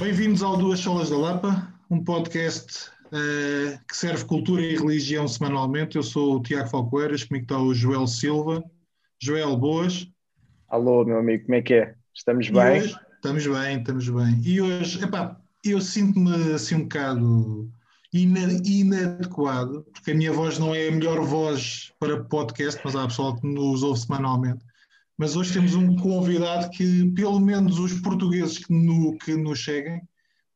Bem-vindos ao Duas Solas da Lapa, um podcast uh, que serve cultura e religião semanalmente. Eu sou o Tiago Falcoeiras, comigo está o Joel Silva. Joel, boas? Alô, meu amigo, como é que é? Estamos bem? Hoje, estamos bem, estamos bem. E hoje, epá, eu sinto-me assim um bocado inadequado, porque a minha voz não é a melhor voz para podcast, mas há pessoal que nos ouve semanalmente. Mas hoje temos um convidado que, pelo menos os portugueses que, no, que nos seguem,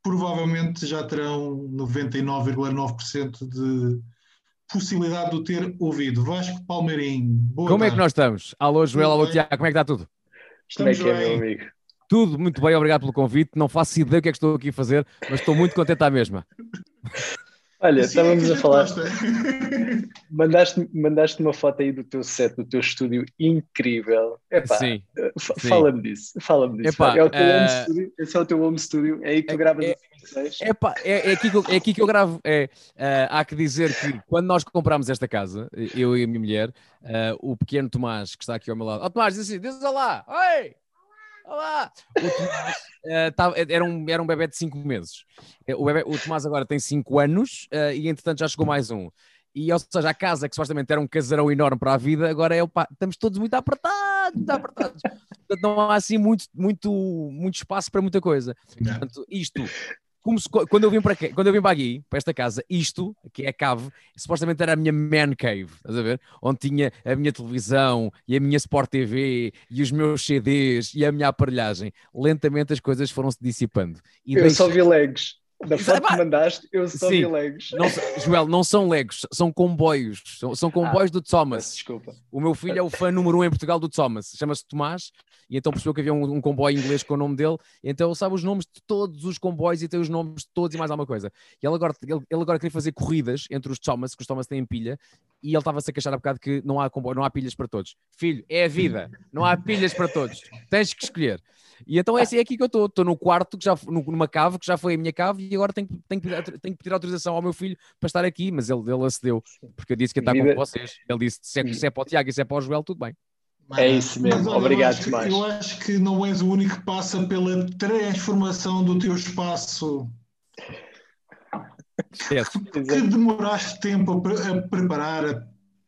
provavelmente já terão 99,9% de possibilidade de o ter ouvido. Vasco Palmeirim, boa Como tarde. é que nós estamos? Alô, Joel, alô, Tiago, como é que está tudo? Estamos como é que é, meu amigo? Tudo muito bem, obrigado pelo convite. Não faço ideia o que é que estou aqui a fazer, mas estou muito contente à mesma. Olha, assim estávamos é a falar. mandaste, mandaste uma foto aí do teu set, do teu estúdio incrível. Epá, sim, fala-me disso. Fala-me disso. Epá, é o teu uh... home studio, esse é o teu home studio, é aí que tu é, gravas é, as epá, é, é, aqui que eu, é aqui que eu gravo. É, uh, há que dizer que quando nós comprámos esta casa, eu e a minha mulher, uh, o pequeno Tomás, que está aqui ao meu lado, oh, Tomás, diz assim: diz olá, oi! Olá! O Tomás uh, tava, era, um, era um bebê de 5 meses. Eh, o, bebê, o Tomás agora tem 5 anos uh, e, entretanto, já chegou mais um. E, ou seja, a casa, que supostamente era um casarão enorme para a vida, agora é o pá, estamos todos muito apertados, muito apertados. Portanto, não há assim muito, muito, muito espaço para muita coisa. Portanto, isto como se, quando eu vim para aqui, quando eu vim para aqui, para esta casa, isto, que é a cave, supostamente era a minha man cave, estás a ver? Onde tinha a minha televisão e a minha Sport TV e os meus CDs e a minha aparelhagem. Lentamente as coisas foram se dissipando. E eu deixe... só vi legs. Da foto que mandaste, eu só Sim, vi legos. Não, Joel, não são legos, são comboios. São, são comboios ah, do Thomas. Desculpa. O meu filho é o fã número um em Portugal do Thomas. Chama-se Tomás e então percebeu que havia um, um, comboio inglês com o nome dele. Então ele sabe os nomes de todos os comboios e tem os nomes de todos e mais alguma coisa. E ele agora, ele, ele agora queria fazer corridas entre os Thomas, que os Thomas têm pilha, e ele estava-se a queixar há bocado que não há comboio, não há pilhas para todos. Filho, é a vida, não há pilhas para todos. Tens que escolher. E então é assim é aqui que eu estou. Estou no quarto, que já, numa cave, que já foi a minha cave, e agora tenho, tenho, tenho, tenho que pedir autorização ao meu filho para estar aqui, mas ele, ele acedeu, porque eu disse que ia estar com vocês. Ele disse: se é, se é para o Tiago e se é para o Joel, tudo bem. é isso mesmo, olha, obrigado demais. Eu acho que não és o único que passa pela transformação do teu espaço. Que demoraste tempo a, a preparar,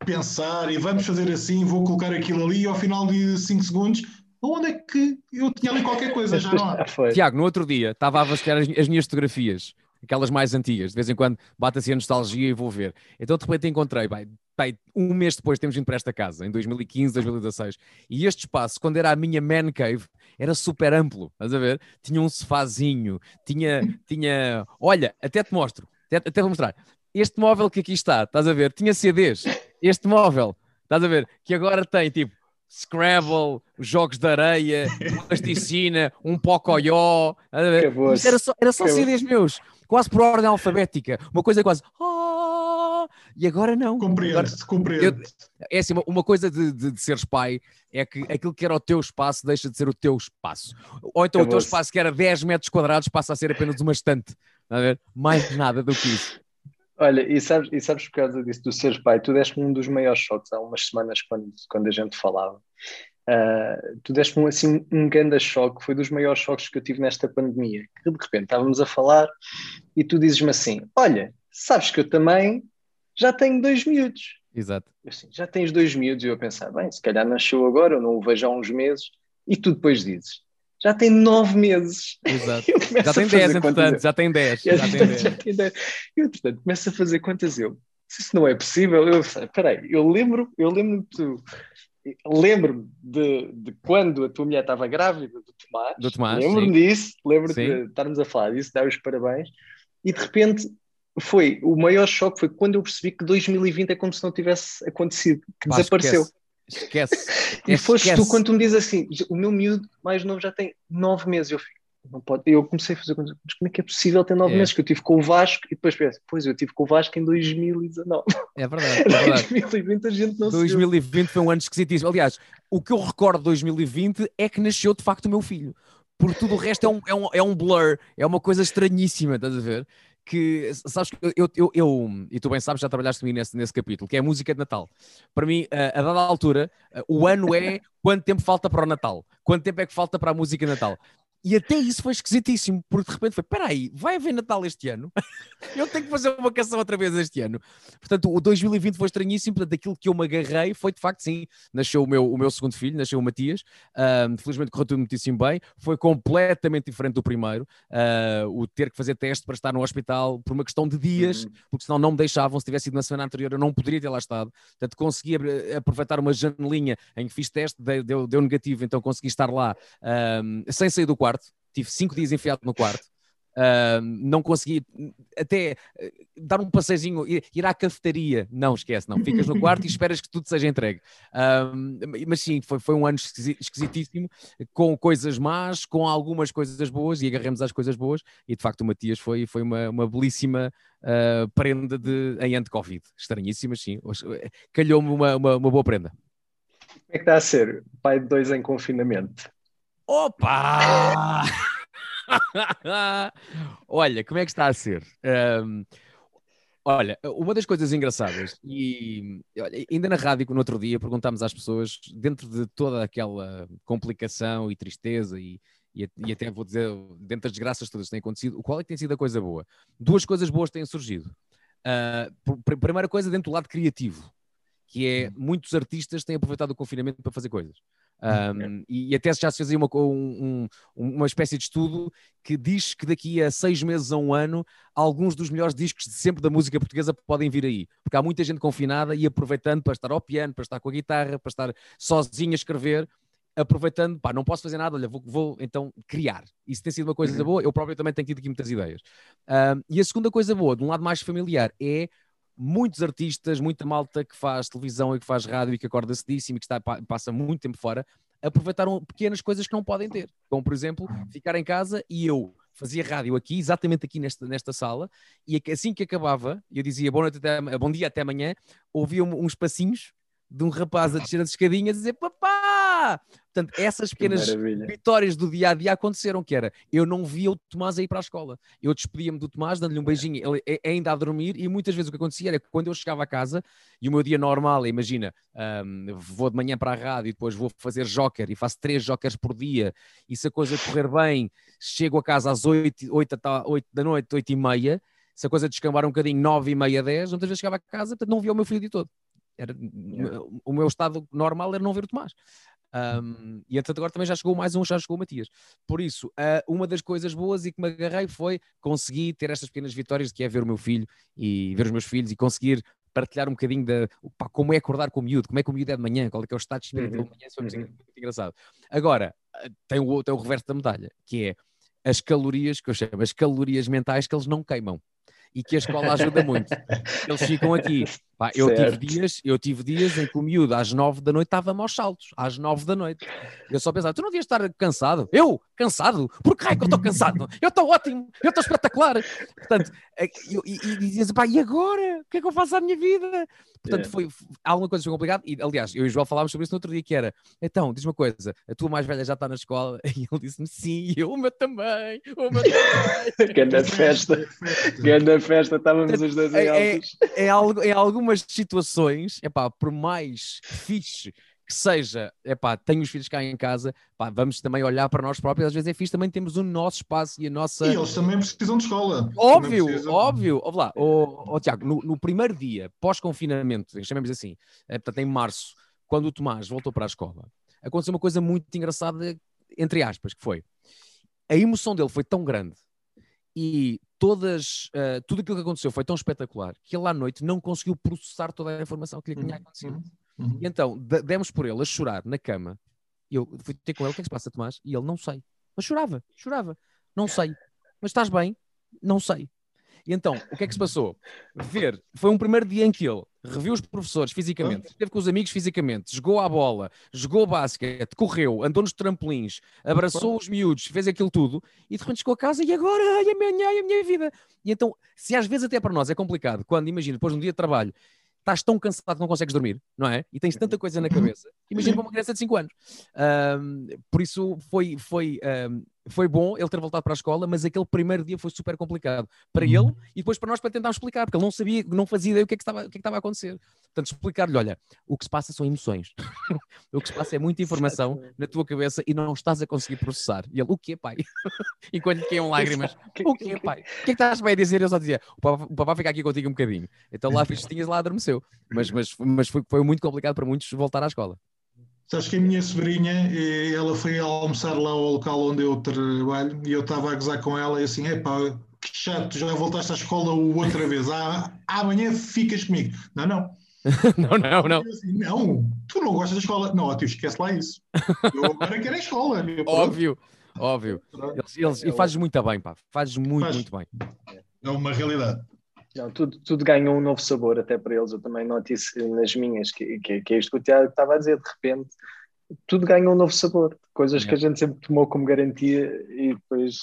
a pensar, e vamos fazer assim, vou colocar aquilo ali, e ao final de 5 segundos onde é que eu tinha ali qualquer coisa? Já não há. Tiago, no outro dia estava a vasculhar as, as, minhas fotografias, aquelas mais antigas, de vez em quando bate assim a nostalgia e vou ver. Então de repente encontrei, bem, bem, um mês depois temos vindo para esta casa, em 2015, 2016, e este espaço, quando era a minha man cave, era super amplo, estás a ver? Tinha um sofazinho, tinha, tinha, olha, até te mostro, até, até vou mostrar. Este móvel que aqui está, estás a ver? Tinha CDs. Este móvel, estás a ver? Que agora tem tipo Scrabble, jogos de areia, plasticina, um pocoyó. Era só, era só CDs meus, quase por ordem alfabética. Uma coisa quase. Oh! E agora não. Compreende-se, compreende. É assim, uma, uma coisa de, de, de, seres pai é que aquilo que era o teu espaço deixa de ser o teu espaço. Ou então o teu espaço que era 10 metros quadrados passa a ser apenas uma estante. A ver? Mais nada do que isso. Olha, e sabes, e sabes por causa disso, do seres pai, tu deste-me um dos maiores choques há umas semanas quando, quando a gente falava. Uh, tu deste-me assim, um grande choque, foi dos maiores choques que eu tive nesta pandemia. Que de repente estávamos a falar e tu dizes-me assim: Olha, sabes que eu também já tenho dois miúdos. Exato. Assim, já tens dois miúdos, e eu a pensar: bem, se calhar nasceu agora, eu não o vejo há uns meses, e tu depois dizes: já tem nove meses. Exato. Já tem dez, entretanto, já tem dez. Já, já, tem dez. já tem dez. Eu, entretanto, começo a fazer quantas eu. Se isso não é possível, eu peraí, eu lembro, eu lembro tu. Lembro-me de, de quando a tua mulher estava grávida do Tomás. Do Tomás lembro-me disso, lembro de estarmos a falar disso, dar os parabéns. E de repente foi o maior choque foi quando eu percebi que 2020 é como se não tivesse acontecido, que Pá, desapareceu. Esquece. Esquece. E foste tu quando tu me dizes assim: o meu miúdo mais novo já tem nove meses. Eu fico, não pode. Eu comecei a fazer mas como é que é possível ter nove é. meses? Que eu tive com o Vasco e depois penso, pois eu tive com o Vasco em 2019. É verdade. É verdade. 2020 a gente não 2020 foi um ano esquisitíssimo. Aliás, o que eu recordo de 2020 é que nasceu de facto o meu filho. Porque tudo o resto é um, é um, é um blur, é uma coisa estranhíssima, estás a ver? Que, sabes, eu, eu, eu, e tu bem sabes, já trabalhaste comigo nesse, nesse capítulo, que é a música de Natal. Para mim, a, a dada altura, o ano é quanto tempo falta para o Natal, quanto tempo é que falta para a música de Natal. E até isso foi esquisitíssimo, porque de repente foi: peraí, vai haver Natal este ano? eu tenho que fazer uma canção outra vez este ano. Portanto, o 2020 foi estranhíssimo. Portanto, aquilo que eu me agarrei foi de facto, sim, nasceu o meu, o meu segundo filho, nasceu o Matias. Uh, felizmente correu tudo muitíssimo bem. Foi completamente diferente do primeiro. Uh, o ter que fazer teste para estar no hospital por uma questão de dias, uhum. porque senão não me deixavam. Se tivesse sido na semana anterior, eu não poderia ter lá estado. Portanto, consegui aproveitar uma janelinha em que fiz teste, deu, deu negativo, então consegui estar lá uh, sem sair do quarto quarto, tive cinco dias enfiado no quarto. Uh, não consegui até uh, dar um passeizinho, ir, ir, à cafetaria. Não, esquece, não. Ficas no quarto e esperas que tudo seja entregue. Uh, mas sim, foi, foi um ano esquisitíssimo, com coisas más, com algumas coisas boas, e agarramos às coisas boas. E de facto, o Matias foi, foi uma, uma belíssima ah, prenda de, em anti-Covid. Estranhíssima, sim. Calhou-me uma, uma, uma boa prenda. Como é que está a ser? Pai de dois em confinamento. Opa! olha, como é que está a ser? Um, olha, uma das coisas engraçadas, e olha, ainda na rádio, no outro dia, perguntámos às pessoas, dentro de toda aquela complicação e tristeza, e, e, e até vou dizer, dentro das desgraças todas que têm acontecido, qual é que tem sido a coisa boa? Duas coisas boas têm surgido. Uh, primeira coisa, dentro do lado criativo, que é muitos artistas têm aproveitado o confinamento para fazer coisas. Um, e, até já se fazia uma, um, uma espécie de estudo que diz que daqui a seis meses a um ano, alguns dos melhores discos de sempre da música portuguesa podem vir aí. Porque há muita gente confinada e aproveitando para estar ao piano, para estar com a guitarra, para estar sozinho a escrever. Aproveitando, pá, não posso fazer nada, olha, vou, vou então criar. Isso tem sido uma coisa uhum. boa, eu próprio também tenho tido aqui muitas ideias. Um, e a segunda coisa boa, de um lado mais familiar, é muitos artistas, muita malta que faz televisão e que faz rádio e que acorda cedíssimo e que está, passa muito tempo fora, aproveitaram pequenas coisas que não podem ter. Como, por exemplo, ficar em casa e eu fazia rádio aqui, exatamente aqui nesta, nesta sala, e assim que acabava, eu dizia bom, noite até, bom dia até amanhã, ouvia uns passinhos de um rapaz a descer as escadinhas e dizer papá! Portanto, essas pequenas vitórias do dia a dia aconteceram, que era, eu não via o Tomás a ir para a escola. Eu despedia-me do Tomás, dando-lhe um beijinho, ele é, é ainda a dormir, e muitas vezes o que acontecia era que quando eu chegava a casa, e o meu dia normal, imagina, um, vou de manhã para a rádio e depois vou fazer joker, e faço três jokers por dia, e se a coisa correr bem, chego a casa às 8, 8, 8 da noite, 8 e meia, se a coisa descambar um bocadinho, 9 e meia, 10, muitas vezes chegava a casa, portanto não via o meu filho de todo. Era, yeah. O meu estado normal era não ver o Tomás. Um, e entretanto agora também já chegou mais um, já chegou o Matias. Por isso, uh, uma das coisas boas e que me agarrei foi conseguir ter estas pequenas vitórias, que é ver o meu filho e ver os meus filhos e conseguir partilhar um bocadinho da pá, como é acordar com o miúdo, como é que o miúdo é de manhã, qual é que é o estado de espírito uhum. de manhã, isso é uhum. muito engraçado. Agora, ah, tem o, tem o reverso da medalha, que é as calorias, que eu chamo, as calorias mentais que eles não queimam e que a escola ajuda muito. Eles ficam aqui. Pá, eu, tive dias, eu tive dias em que o miúdo às nove da noite estava aos saltos, às nove da noite. Eu só pensava, tu não devias estar cansado? Eu? Cansado? Por que é que eu estou cansado? Eu estou ótimo, eu estou espetacular. Portanto, é, eu, e, e dizias, pá, e agora? O que é que eu faço à minha vida? Portanto, yeah. foi, alguma coisa foi complicada. E, aliás, eu e o João falámos sobre isso no outro dia, que era, então, diz uma coisa, a tua mais velha já está na escola? E ele disse-me, sim, eu, o meu também, o meu também. Grande festa, grande festa, estávamos os dois em é, é, é, algo, é algumas situações, é pá, por mais fixe que seja, é pá, tenho os filhos cá em casa, pá, vamos também olhar para nós próprios, às vezes é fixe, também temos o nosso espaço e a nossa... E eles também precisam de escola. Óbvio, óbvio, óbvio lá, oh, oh, Tiago, no, no, primeiro dia, pós-confinamento, chamemos assim, é, portanto em março, quando o Tomás voltou para a escola, aconteceu uma coisa muito engraçada, entre aspas, que foi, a emoção dele foi tão grande e todas, uh, tudo aquilo que aconteceu foi tão espetacular que ele à noite não conseguiu processar toda a informação que lhe tinha uhum, acontecido. Uhum. Uhum. E então demos por ele a chorar na cama. Eu fui ter com ele: o que é que se passa, Tomás? E ele: não sei. Mas chorava, chorava. Não sei. Mas estás bem? Não sei. E então, o que é que se passou? Ver, foi um primeiro dia em que ele reviu os professores fisicamente, esteve com os amigos fisicamente, jogou a bola, jogou basquete, correu, andou nos trampolins, abraçou os miúdos, fez aquilo tudo e de repente chegou a casa e agora, ai, a minha, ai, a minha vida. E então, se às vezes até para nós é complicado, quando imagina, depois de um dia de trabalho, estás tão cansado que não consegues dormir, não é? E tens tanta coisa na cabeça. Imagina para uma criança de 5 anos. Um, por isso foi, foi um, foi bom ele ter voltado para a escola, mas aquele primeiro dia foi super complicado para Uhum. ele e depois para nós para tentar explicar, porque ele não sabia, não fazia ideia o que é que estava, o que é que estava a acontecer. Portanto, explicar-lhe, olha, o que se passa são emoções. o que se passa é muita informação na tua cabeça e não estás a conseguir processar. E ele, o quê, pai? Enquanto lhe caíam lágrimas. O quê, pai? O que é que estás bem a dizer? Eu só dizia, o papá, o papá fica aqui contigo um bocadinho. Então lá fiz tinhas lá adormeceu. Mas, mas, mas foi, foi muito complicado para muitos voltar à escola. Sabes que a minha sobrinha, eh, ela foi almoçar lá ao local onde eu trabalho e eu estava a gozar com ela e assim, epá, que chato, já voltaste à escola outra vez, ah, amanhã ficas comigo. Não, não. não, não, não. Assim, não, tu não gostas da escola. Não, tu esquece lá isso. Eu agora quero a escola. Óbvio, óbvio. Eles, eles, e fazes muito bem, pá. Fazes muito, Faz. muito bem. É uma realidade. Não, tudo, tudo ganhou um novo sabor até para eles. Eu também noto isso nas minhas, que, que, que é isto que o Tiago estava a dizer. De repente, tudo ganha um novo sabor. Coisas que a gente sempre tomou como garantia e depois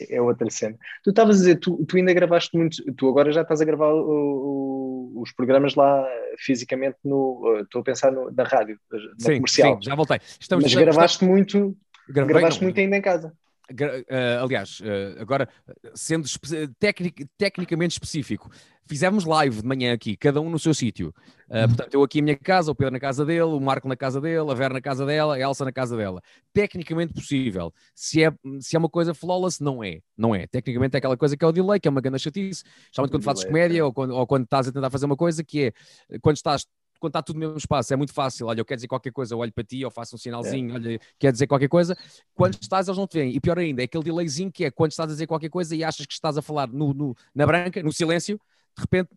é, é outra cena. Tu estavas a dizer, tu, tu ainda gravaste muito, tu agora já estás a gravar o- o- os programas lá fisicamente no. Estou a pensar no, na rádio, na Sim, comercial. sim, já voltei. Estamos, Mas estamos- gravaste muito, gravei, gravaste não. muito ainda em casa. Eh, aliás, eh, agora, sendo espe- tecnic- tecnicamente específico, fizemos live de manhã aqui, cada um no seu sítio. Eh, portanto, eu aqui em minha casa, o Pedro na casa dele, o Marco na casa dele, a Vera na casa dela, a Elsa na casa dela. Tecnicamente possível. Se é, se é uma coisa flawless, não é. Não é. Tecnicamente é aquela coisa que é o delay, que é uma grande chatice, especialmente quando fazes Delay, comédia ou quando, ou quando estás a tentar fazer uma coisa que é, quando estás quando está tudo no mesmo espaço, é muito fácil. Olha, eu quero dizer qualquer coisa, eu olho para ti, ou faço um sinalzinho, olha, quer dizer qualquer coisa. Quando estás, eles não te veem. E pior ainda, é aquele delayzinho que é quando estás a dizer qualquer coisa e achas que estás a falar no, no- na branca, no silêncio, de repente,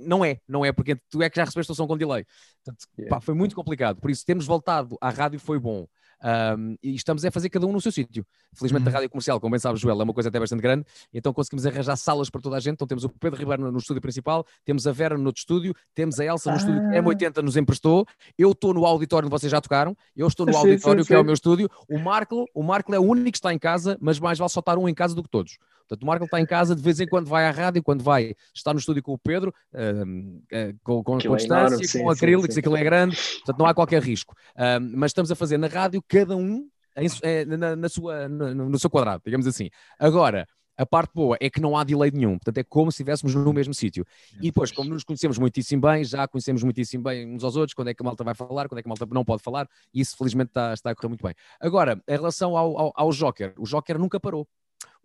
não é, não é, porque tu é que já recebeste o som com delay. Portanto, Yeah. pá, foi muito complicado. Por isso, termos voltado à rádio foi bom. Um, e estamos a fazer cada um no seu sítio. Felizmente, Uhum. a rádio comercial, como bem sabes, Joel, é uma coisa até bastante grande, então conseguimos arranjar salas para toda a gente. Então temos o Pedro Ribeiro no, no estúdio principal, temos a Vera no outro estúdio, temos a Elsa no estúdio que a M80 nos emprestou, eu estou no auditório onde vocês já tocaram, eu estou no Sim, auditório sim, que é o sim. meu estúdio, o Marco, o Marco é o único que está em casa, mas mais vale só estar um em casa do que todos. Portanto, o Marco está em casa, de vez em quando vai à rádio, quando vai estar no estúdio com o Pedro, um, eh, com, com, é distância, sim, com acrílicos, sim. aquilo é grande, portanto não há qualquer risco. Um, mas estamos a fazer na rádio, cada um em eh, na, na sua, no, no seu quadrado, digamos assim. Agora, a parte boa é que não há delay nenhum, portanto é como se estivéssemos no mesmo sítio. E depois, como nos conhecemos muitíssimo bem, já conhecemos muitíssimo bem uns aos outros, quando é que a malta vai falar, quando é que a malta não pode falar, e isso felizmente está, está a correr muito bem. Agora, em relação ao, ao, ao Joker, o Joker nunca parou.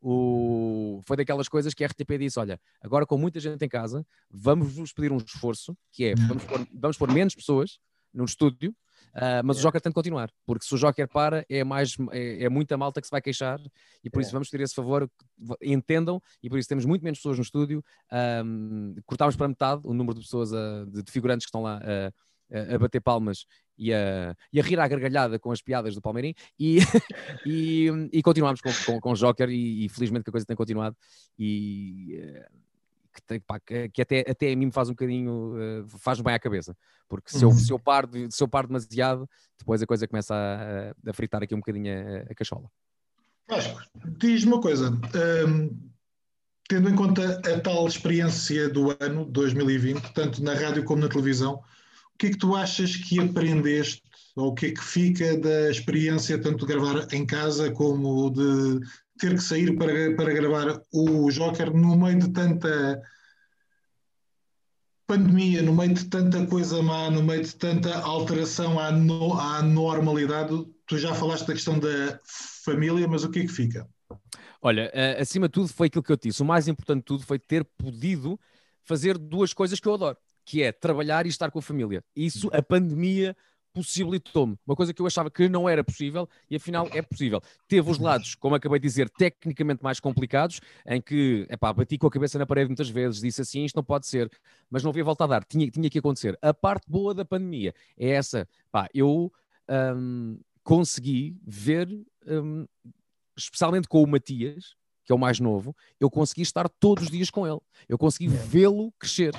O... Foi daquelas coisas que a RTP disse: olha, agora com muita gente em casa, vamos vos pedir um esforço, que é vamos pôr, vamos pôr menos pessoas no estúdio, ah, mas o Joker tem de continuar, porque se o Joker para, é, mais, é, é muita malta que se vai queixar, e por É. isso vamos pedir esse favor, entendam, e por isso temos muito menos pessoas no estúdio, ahm, cortámos para metade o número de pessoas, a- de, de figurantes que estão lá a, a- a bater palmas e a, e a rir à gargalhada com as piadas do Palmeirim, e, e, e continuámos com, com, com o Joker, e, e felizmente que a coisa tem continuado, e... eh, que, tem- pá, que- até, até a mim me faz um bocadinho, eh, faz-me bem à cabeça, porque se, eu, Uhum. se, eu paro, se eu paro demasiado, depois a coisa começa a, a fritar aqui um bocadinho a, a cachola. Vasco, diz-me uma coisa. hum, tendo em conta a tal experiência do ano 2020, tanto na rádio como na televisão, que é que tu achas que aprendeste ou o que é que fica da experiência tanto de gravar em casa como de ter que sair para, para gravar o Joker no meio de tanta pandemia, no meio de tanta coisa má, no meio de tanta alteração à, no- à normalidade? Tu já falaste da questão da família, mas o que é que fica? Olha, eh, acima de tudo foi aquilo que eu disse. O mais importante de tudo foi ter podido fazer duas coisas que eu adoro, que é trabalhar e estar com a família. Isso a pandemia possibilitou-me. Uma coisa que eu achava que não era possível e afinal é possível. Teve os lados, como acabei de dizer, tecnicamente mais complicados, em que, epá, bati com a cabeça na parede muitas vezes, disse assim, isto não pode ser, mas não havia volta a dar, tinha, tinha que acontecer. A parte boa da pandemia é essa, pá, eu hum, consegui ver, hum, especialmente com o Matias, que é o mais novo, eu consegui estar todos os dias com ele. Eu consegui vê-lo crescer.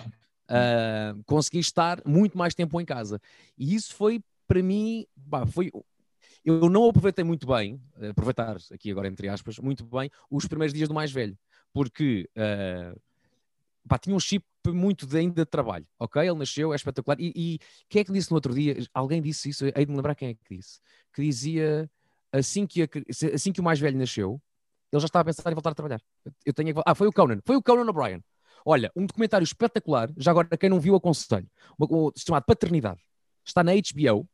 Ah, consegui estar muito mais tempo em casa. E isso foi, para mim, pá, foi. Eu não aproveitei muito bem, eh, aproveitar aqui agora entre aspas, muito bem, os primeiros dias do mais velho, porque ah, pá, tinha um chip muito de, ainda de trabalho, ok? Ele nasceu, é espetacular. E, e quem é que disse no outro dia? Alguém disse isso, hei de me lembrar quem é que disse, que dizia assim que, a, assim que o mais velho nasceu, ele já estava a pensar em voltar a trabalhar. Eu tenho que... Ah, foi o Conan, foi o Conan O'Brien. Olha, um documentário espetacular, já agora quem não viu aconselho, chamado Paternidade. Está na HBO.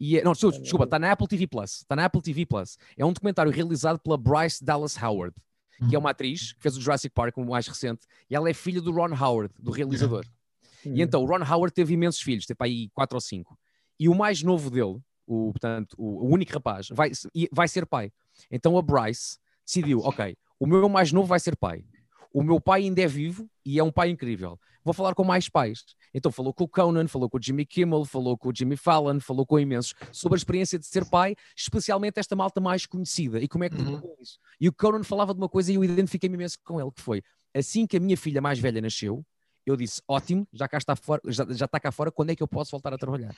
E é, não, desculpa, está na Apple TV Plus. Está na Apple TV Plus. É um documentário realizado pela Bryce Dallas Howard, que é uma atriz que fez o Jurassic Park, o mais recente, e ela é filha do Ron Howard, do realizador. E então o Ron Howard teve imensos filhos, teve aí quatro ou cinco. E o mais novo dele, o, portanto, o, o único rapaz, vai, vai ser pai. Então a Bryce decidiu, ok, o meu mais novo vai ser pai. O meu pai ainda é vivo e é um pai incrível. Vou falar com mais pais. Então falou com o Conan, falou com o Jimmy Kimmel, falou com o Jimmy Fallon, falou com imensos sobre a experiência de ser pai, especialmente esta malta mais conhecida e como é que uhum. com isso. E o Conan falava de uma coisa e eu identifiquei-me imenso com ele, que foi assim que a minha filha mais velha nasceu, eu disse, ótimo, já cá está fora, já, já está cá fora, quando é que eu posso voltar a trabalhar?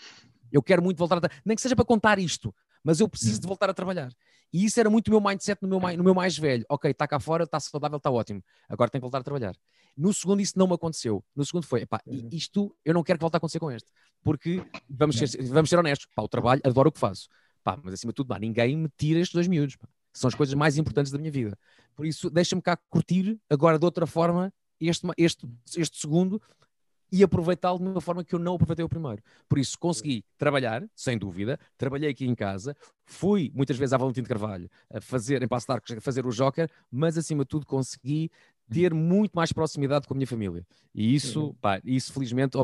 Eu quero muito voltar a trabalhar, nem que seja para contar isto, mas eu preciso de voltar a trabalhar. E isso era muito o meu mindset no meu, no meu mais velho. Ok, está cá fora, está saudável, está ótimo. Agora tenho que voltar a trabalhar. No segundo isso não me aconteceu. No segundo foi, epá, uhum. isto eu não quero que volte a acontecer com este. Porque, vamos ser, vamos ser honestos, pá, o trabalho, adoro o que faço. Pá, mas acima de tudo, pá, ninguém me tira estes dois miúdos. Pá. São as coisas mais importantes da minha vida. Por isso, deixa-me cá curtir agora de outra forma este, este, este segundo e aproveitá-lo de uma forma que eu não aproveitei o primeiro. Por isso, consegui trabalhar, sem dúvida, trabalhei aqui em casa, fui muitas vezes à Valentim de Carvalho a fazer, em Passo de Arcos, a fazer o Joker, mas acima de tudo consegui ter muito mais proximidade com a minha família. E isso, pá, isso felizmente,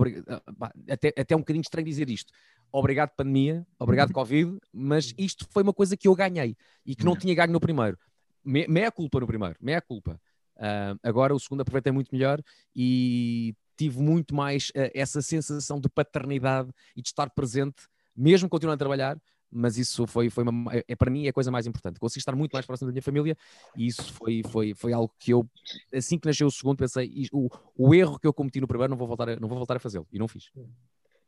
pá, até, até um bocadinho estranho dizer isto. Obrigado pandemia, obrigado Covid, mas isto foi uma coisa que eu ganhei e que não tinha ganho no primeiro. Meia culpa no primeiro, meia culpa. Uh, agora o segundo aproveitei muito melhor e tive muito mais uh, essa sensação de paternidade e de estar presente, mesmo continuando a trabalhar, mas isso foi, foi uma, é, é, para mim é a coisa mais importante. Consegui estar muito mais próximo da minha família e isso foi, foi, foi algo que eu, assim que nasceu o segundo, pensei, o, o erro que eu cometi no primeiro não vou voltar a, não vou voltar a fazê-lo e não fiz.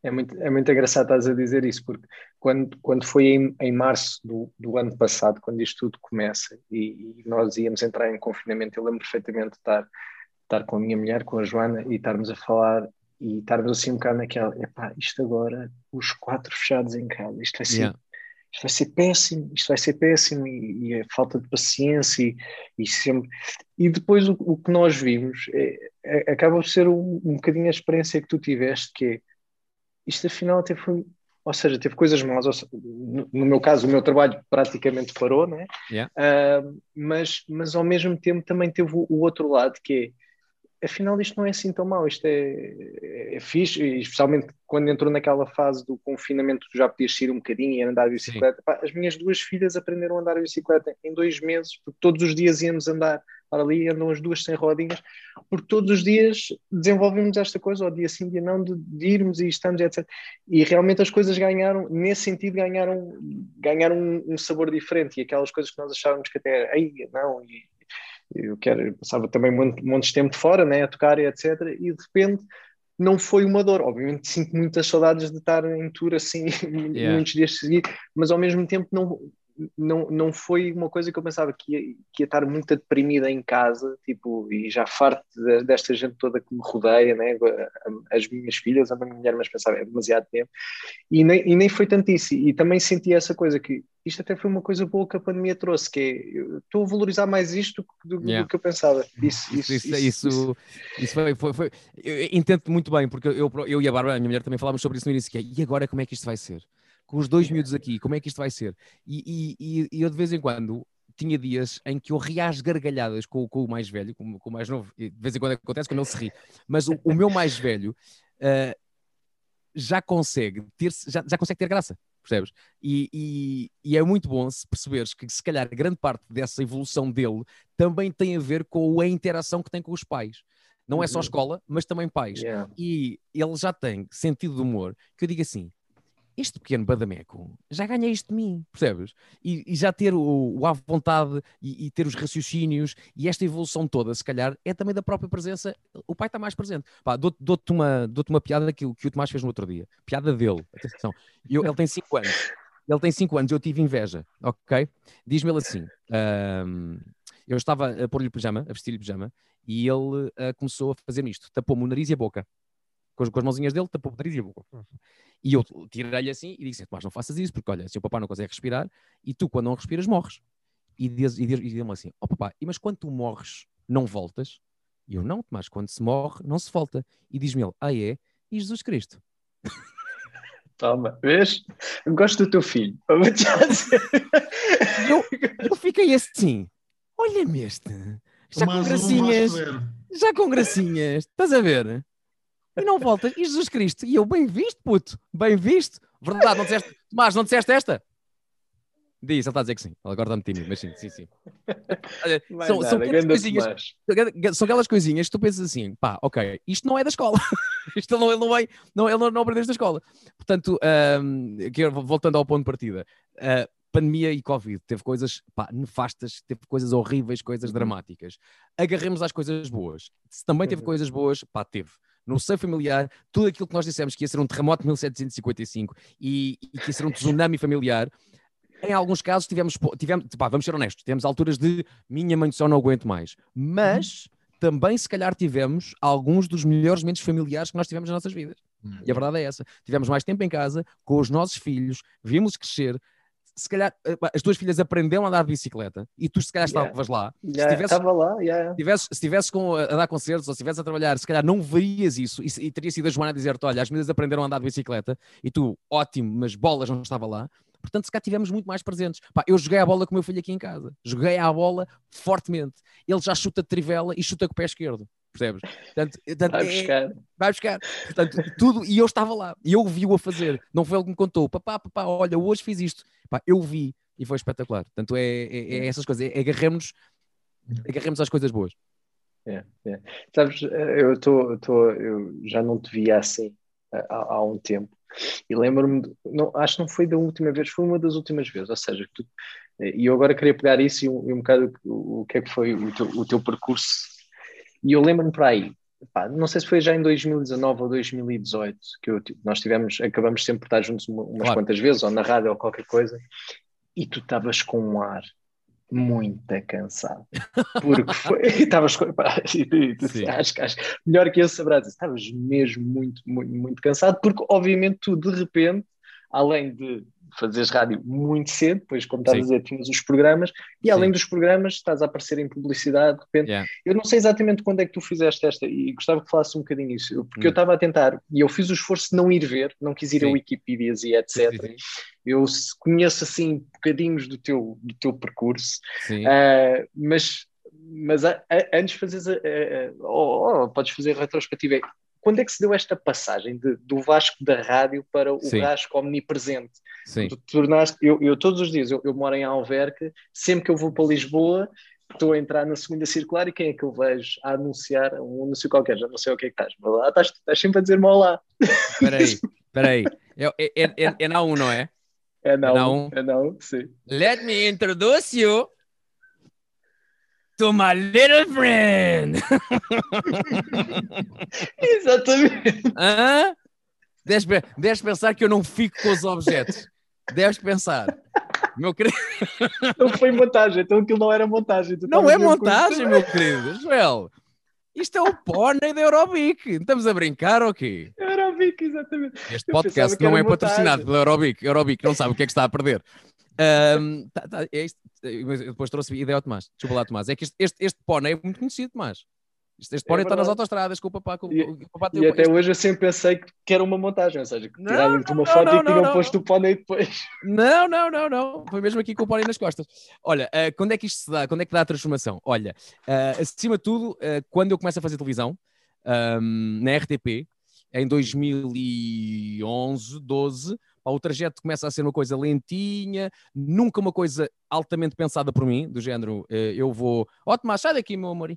É muito, é muito engraçado estás a dizer isso, porque quando, quando foi em, em março do, do ano passado, quando isto tudo começa e, e nós íamos entrar em confinamento, eu lembro perfeitamente de estar, estar com a minha mulher, com a Joana, e estarmos a falar e estarmos assim um bocado naquela, epá, isto agora, os quatro fechados em casa, isto vai ser, yeah. isto vai ser péssimo, isto vai ser péssimo, e, e a falta de paciência, e, e sempre. E depois o, o que nós vimos é, é, acaba por ser um, um bocadinho a experiência que tu tiveste, que é isto afinal até foi, ou seja, teve coisas más. no meu caso, o meu trabalho praticamente parou, né? Yeah. Uh, mas, mas ao mesmo tempo também teve o, o, outro lado que é, afinal isto não é assim tão mau, isto é, é, é fixe, especialmente quando entrou naquela fase do confinamento, tu já podias sair um bocadinho e andar de bicicleta. Pá, as minhas duas filhas aprenderam a andar de bicicleta em dois meses, porque todos os dias íamos andar para ali andam as duas sem rodinhas, porque todos os dias desenvolvemos esta coisa, ao dia sim, dia não, de, de irmos e estamos, etc. E realmente as coisas ganharam, nesse sentido, ganharam, ganharam um, um sabor diferente. E aquelas coisas que nós achávamos que até, aí não, e eu quero, eu passava também um monte de tempo de fora, né, a tocar e etc. E de repente não foi uma dor. Obviamente sinto muitas saudades de estar em tour assim yeah. muitos dias seguidos, mas ao mesmo tempo não, não, não foi uma coisa que eu pensava que ia, que ia estar muito deprimida em casa, tipo, e já farto de, desta gente toda que me rodeia, né? as minhas filhas, a minha mulher, mas pensava, é demasiado tempo, e nem, e nem foi tanto isso, e também senti essa coisa que isto até foi uma coisa boa que a pandemia trouxe, que é, estou a valorizar mais isto do, do, yeah. do que eu pensava. Isso, isso, isso, isso, isso, isso foi, foi, foi, eu entendo muito bem, porque eu, eu e a Bárbara, a minha mulher, também falávamos sobre isso no início, que é, e agora como é que isto vai ser? Com os dois miúdos aqui, como é que isto vai ser? E, e, e eu de vez em quando tinha dias em que eu ria às gargalhadas com, com o mais velho, com, com, o mais novo, e de vez em quando acontece quando ele se ri, mas o, o meu mais velho uh, já consegue ter já, já consegue ter graça, percebes? E, e, e, é muito bom se perceberes que se calhar grande parte dessa evolução dele também tem a ver com a interação que tem com os pais. Não é só uhum. escola, mas também pais. Yeah. E ele já tem sentido de humor, que eu digo assim, este pequeno badameco já ganha isto de mim, percebes? E, e já ter o, o à vontade e, e, ter os raciocínios e esta evolução toda, se calhar, é também da própria presença. O pai está mais presente. Dou-te dou uma, dou uma piada que, que o Tomás fez no outro dia. Piada dele. Atenção. Eu, ele tem 5 anos. Ele tem 5 anos, eu tive inveja, ok? Diz-me ele assim: um, eu estava a pôr-lhe pijama, a vestir-lhe pijama, e ele uh, começou a fazer-me isto: tapou-me o nariz e a boca com as, com as mãozinhas dele, tapou o nariz e eu tirei-lhe assim e disse: Tomás, não faças isso, porque olha, se o papá não consegue respirar e tu, quando não respiras, morres. E diz-me diz, diz assim: Ó oh, papá, mas quando tu morres, não voltas? E eu não, Tomás, quando se morre, não se volta. E diz-me ele: Ah, é? E Jesus Cristo? Toma, vês? Gosto do teu filho. eu, eu fiquei assim: Olha-me este. Já com gracinhas. Já com gracinhas. Estás a ver? E não voltas. E Jesus Cristo. E eu, bem visto, puto. Bem visto. Verdade, não disseste. Tomás, não disseste esta? Diz, ele está a dizer que sim. Agora está-me tímido, mas sim, sim, sim. são, são, aquelas coisinhas, são aquelas coisinhas que tu pensas assim, pá, ok, isto não é da escola. isto não, ele não vai, não, ele não, não aprendeu da escola. Portanto, um, voltando ao ponto de partida, uh, pandemia e Covid teve coisas pá, nefastas, teve coisas horríveis, coisas uhum. dramáticas. Agarremos às coisas boas. Se também teve uhum. coisas boas, pá, teve no seio familiar, tudo aquilo que nós dissemos que ia ser um terremoto de 1755 e, e que ia ser um tsunami familiar, em alguns casos tivemos, tivemos pá, vamos ser honestos, tivemos alturas de minha mãe só não aguento mais, mas também se calhar tivemos alguns dos melhores momentos familiares que nós tivemos nas nossas vidas. Hum. E a verdade é essa. Tivemos mais tempo em casa, com os nossos filhos, vimos crescer, se calhar eh, as tuas filhas aprenderam a andar de bicicleta e tu se calhar yeah. estavas lá. Yeah, se estava lá, yeah. se estivesses com, a dar concertos ou se estivesse a trabalhar, se calhar não verias isso e, e teria sido a Joana a dizer-te: olha, as meninas aprenderam a andar de bicicleta e tu, ótimo, mas bolas não estava lá. Portanto, se cá tivemos muito mais presentes. Pá, eu joguei a bola com o meu filho aqui em casa. Joguei a bola fortemente. Ele já chuta de trivela e chuta com o pé esquerdo. Percebes? Portanto, portanto, vai buscar. É, vai buscar. Portanto, tudo. E eu estava lá. E eu vi-o a fazer. Não foi ele que me contou. Papá, papá, olha, hoje fiz isto. Pá, eu vi e foi espetacular. Portanto, é, é, é essas coisas. É, agarremos, agarremos às coisas boas. É, é. Sabes, eu, tô, tô, eu já não te via assim há, há um tempo. E lembro-me, acho que não foi da última vez, foi uma das últimas vezes. Ou seja, tu, e eu agora queria pegar isso e um, e um bocado o, o que é que foi o teu, o teu percurso. E eu lembro-me para aí, pá, não sei se foi já em 2019 ou 2018 que eu, nós tivemos, acabamos sempre por estar juntos umas claro. quantas vezes, ou na rádio ou qualquer coisa, e tu estavas com um ar muito cansado. Porque foi, estavas com. acho, acho, melhor que eu saberás, estavas mesmo muito, muito, muito cansado, porque obviamente tu de repente, além de fazeres rádio muito cedo, depois, como estás a dizer, tinhas os programas, e além Sim. dos programas, estás a aparecer em publicidade, de repente. Yeah. Eu não sei exatamente quando é que tu fizeste esta, e gostava que falasse um bocadinho isso, porque hum. eu estava a tentar, e eu fiz o esforço de não ir ver, não quis ir Sim. a Wikipedias e etc. Sim. Eu conheço assim bocadinhos do teu, do teu percurso, uh, mas mas a, a, antes de fazeres a, a, oh, oh, podes fazer retrospectiva quando é que se deu esta passagem de, do Vasco da rádio para o Sim. Vasco omnipresente? Sim. Tu tornaste, eu, eu todos os dias, eu, eu, moro em Alverca, sempre que eu vou para Lisboa, estou a entrar na segunda circular e quem é que eu vejo a anunciar um anúncio qualquer? Já não sei o que é que estás, mas lá estás, estás sempre a dizer-me olá. Espera aí, espera aí. É, é, é, é na 1, não é? É na 1, é na 1, sim. Let me introduce you to my little friend. Exatamente. Hã? Deves, deves pensar que eu não fico com os objetos. Deves pensar. Meu querido. Não foi montagem, então aquilo não era montagem. não é montagem, meu querido. Joel, isto é o pônei da Eurobic. Estamos a brincar ou quê? Eurobic, exatamente. Este podcast não é montagem. patrocinado pela Eurobic. Eurobic não sabe o que é que está a perder. Um, tá, tá, é isto, depois trouxe ideia ao Tomás. Desculpa lá, Tomás. É que este, este, este pônei é muito conhecido, Tomás. Este, este é está nas autostradas com o papá. Com, e, o papá e até hoje eu sempre pensei que era uma montagem, ou seja, que tiraram-te uma foto não, e tinham posto o pônei depois. Não, não, não, não. Foi mesmo aqui com o pônei nas costas. Olha, uh, quando é que isto se dá? Quando é que dá a transformação? Olha, uh, acima de tudo, uh, quando eu começo a fazer televisão, um, na RTP, em 2011, 12, o trajeto começa a ser uma coisa lentinha, nunca uma coisa altamente pensada por mim, do género, eu vou, ó Tomás, sai daqui, meu amor.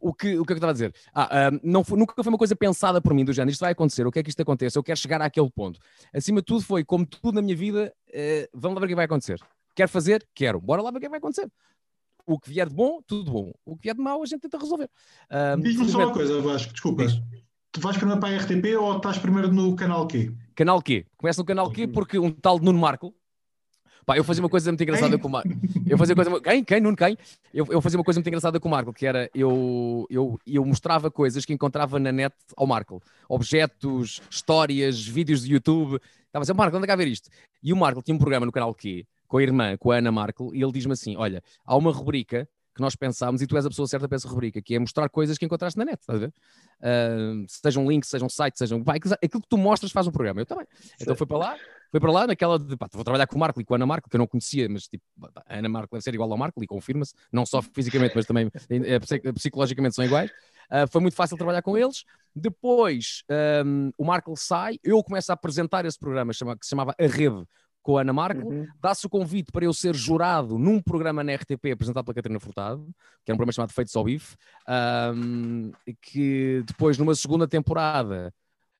O que, o que é que eu estava a dizer? Ah, não foi, nunca foi uma coisa pensada por mim, do género, isto vai acontecer, o que é que isto acontece? Eu quero chegar àquele ponto. Acima de tudo foi, como tudo na minha vida, uh, vamos lá ver o que vai acontecer. Quero fazer? Quero. Bora lá ver o que vai acontecer. O que vier de bom, tudo bom. O que vier de mau, a gente tenta resolver. Diz-me só uma coisa, Vasco, desculpa. Diz. Tu vais primeiro para a RTP ou estás primeiro no canal Q? Canal Q. Começa no canal Q porque um tal de Nuno Marco, Pá, eu fazia uma coisa muito engraçada com o Marco. Eu fazia coisa. Quem? Quem? Nuno? Quem? Eu, eu fazia uma coisa muito engraçada com o Marco, que era eu, eu, eu mostrava coisas que encontrava na net ao Marco. Objetos, histórias, vídeos de YouTube. Estava a dizer, Marco, onde é que a ver isto? E o Marco tinha um programa no canal Q, com a irmã, com a Ana Marco, e ele diz-me assim: Olha, há uma rubrica que nós pensámos, e tu és a pessoa certa para essa rubrica, que é mostrar coisas que encontraste na net, estás a ver? Uh, sejam links, sejam sites, sejam. Pá, aquilo que tu mostras faz um programa. Eu também. Então foi para lá, foi para lá naquela de pá, vou trabalhar com o Marco e com a Ana Marco, que eu não conhecia, mas tipo, a Ana Marco deve ser igual ao Marco e confirma-se, não só fisicamente, mas também é, psicologicamente são iguais. Uh, foi muito fácil trabalhar com eles. Depois um, o Marco sai, eu começo a apresentar esse programa que se chamava A Rede, com a Ana Marco, uhum. dá-se o convite para eu ser jurado num programa na RTP apresentado pela Catarina Furtado, que era um programa chamado Feitos ao Bife, um, que depois, numa segunda temporada,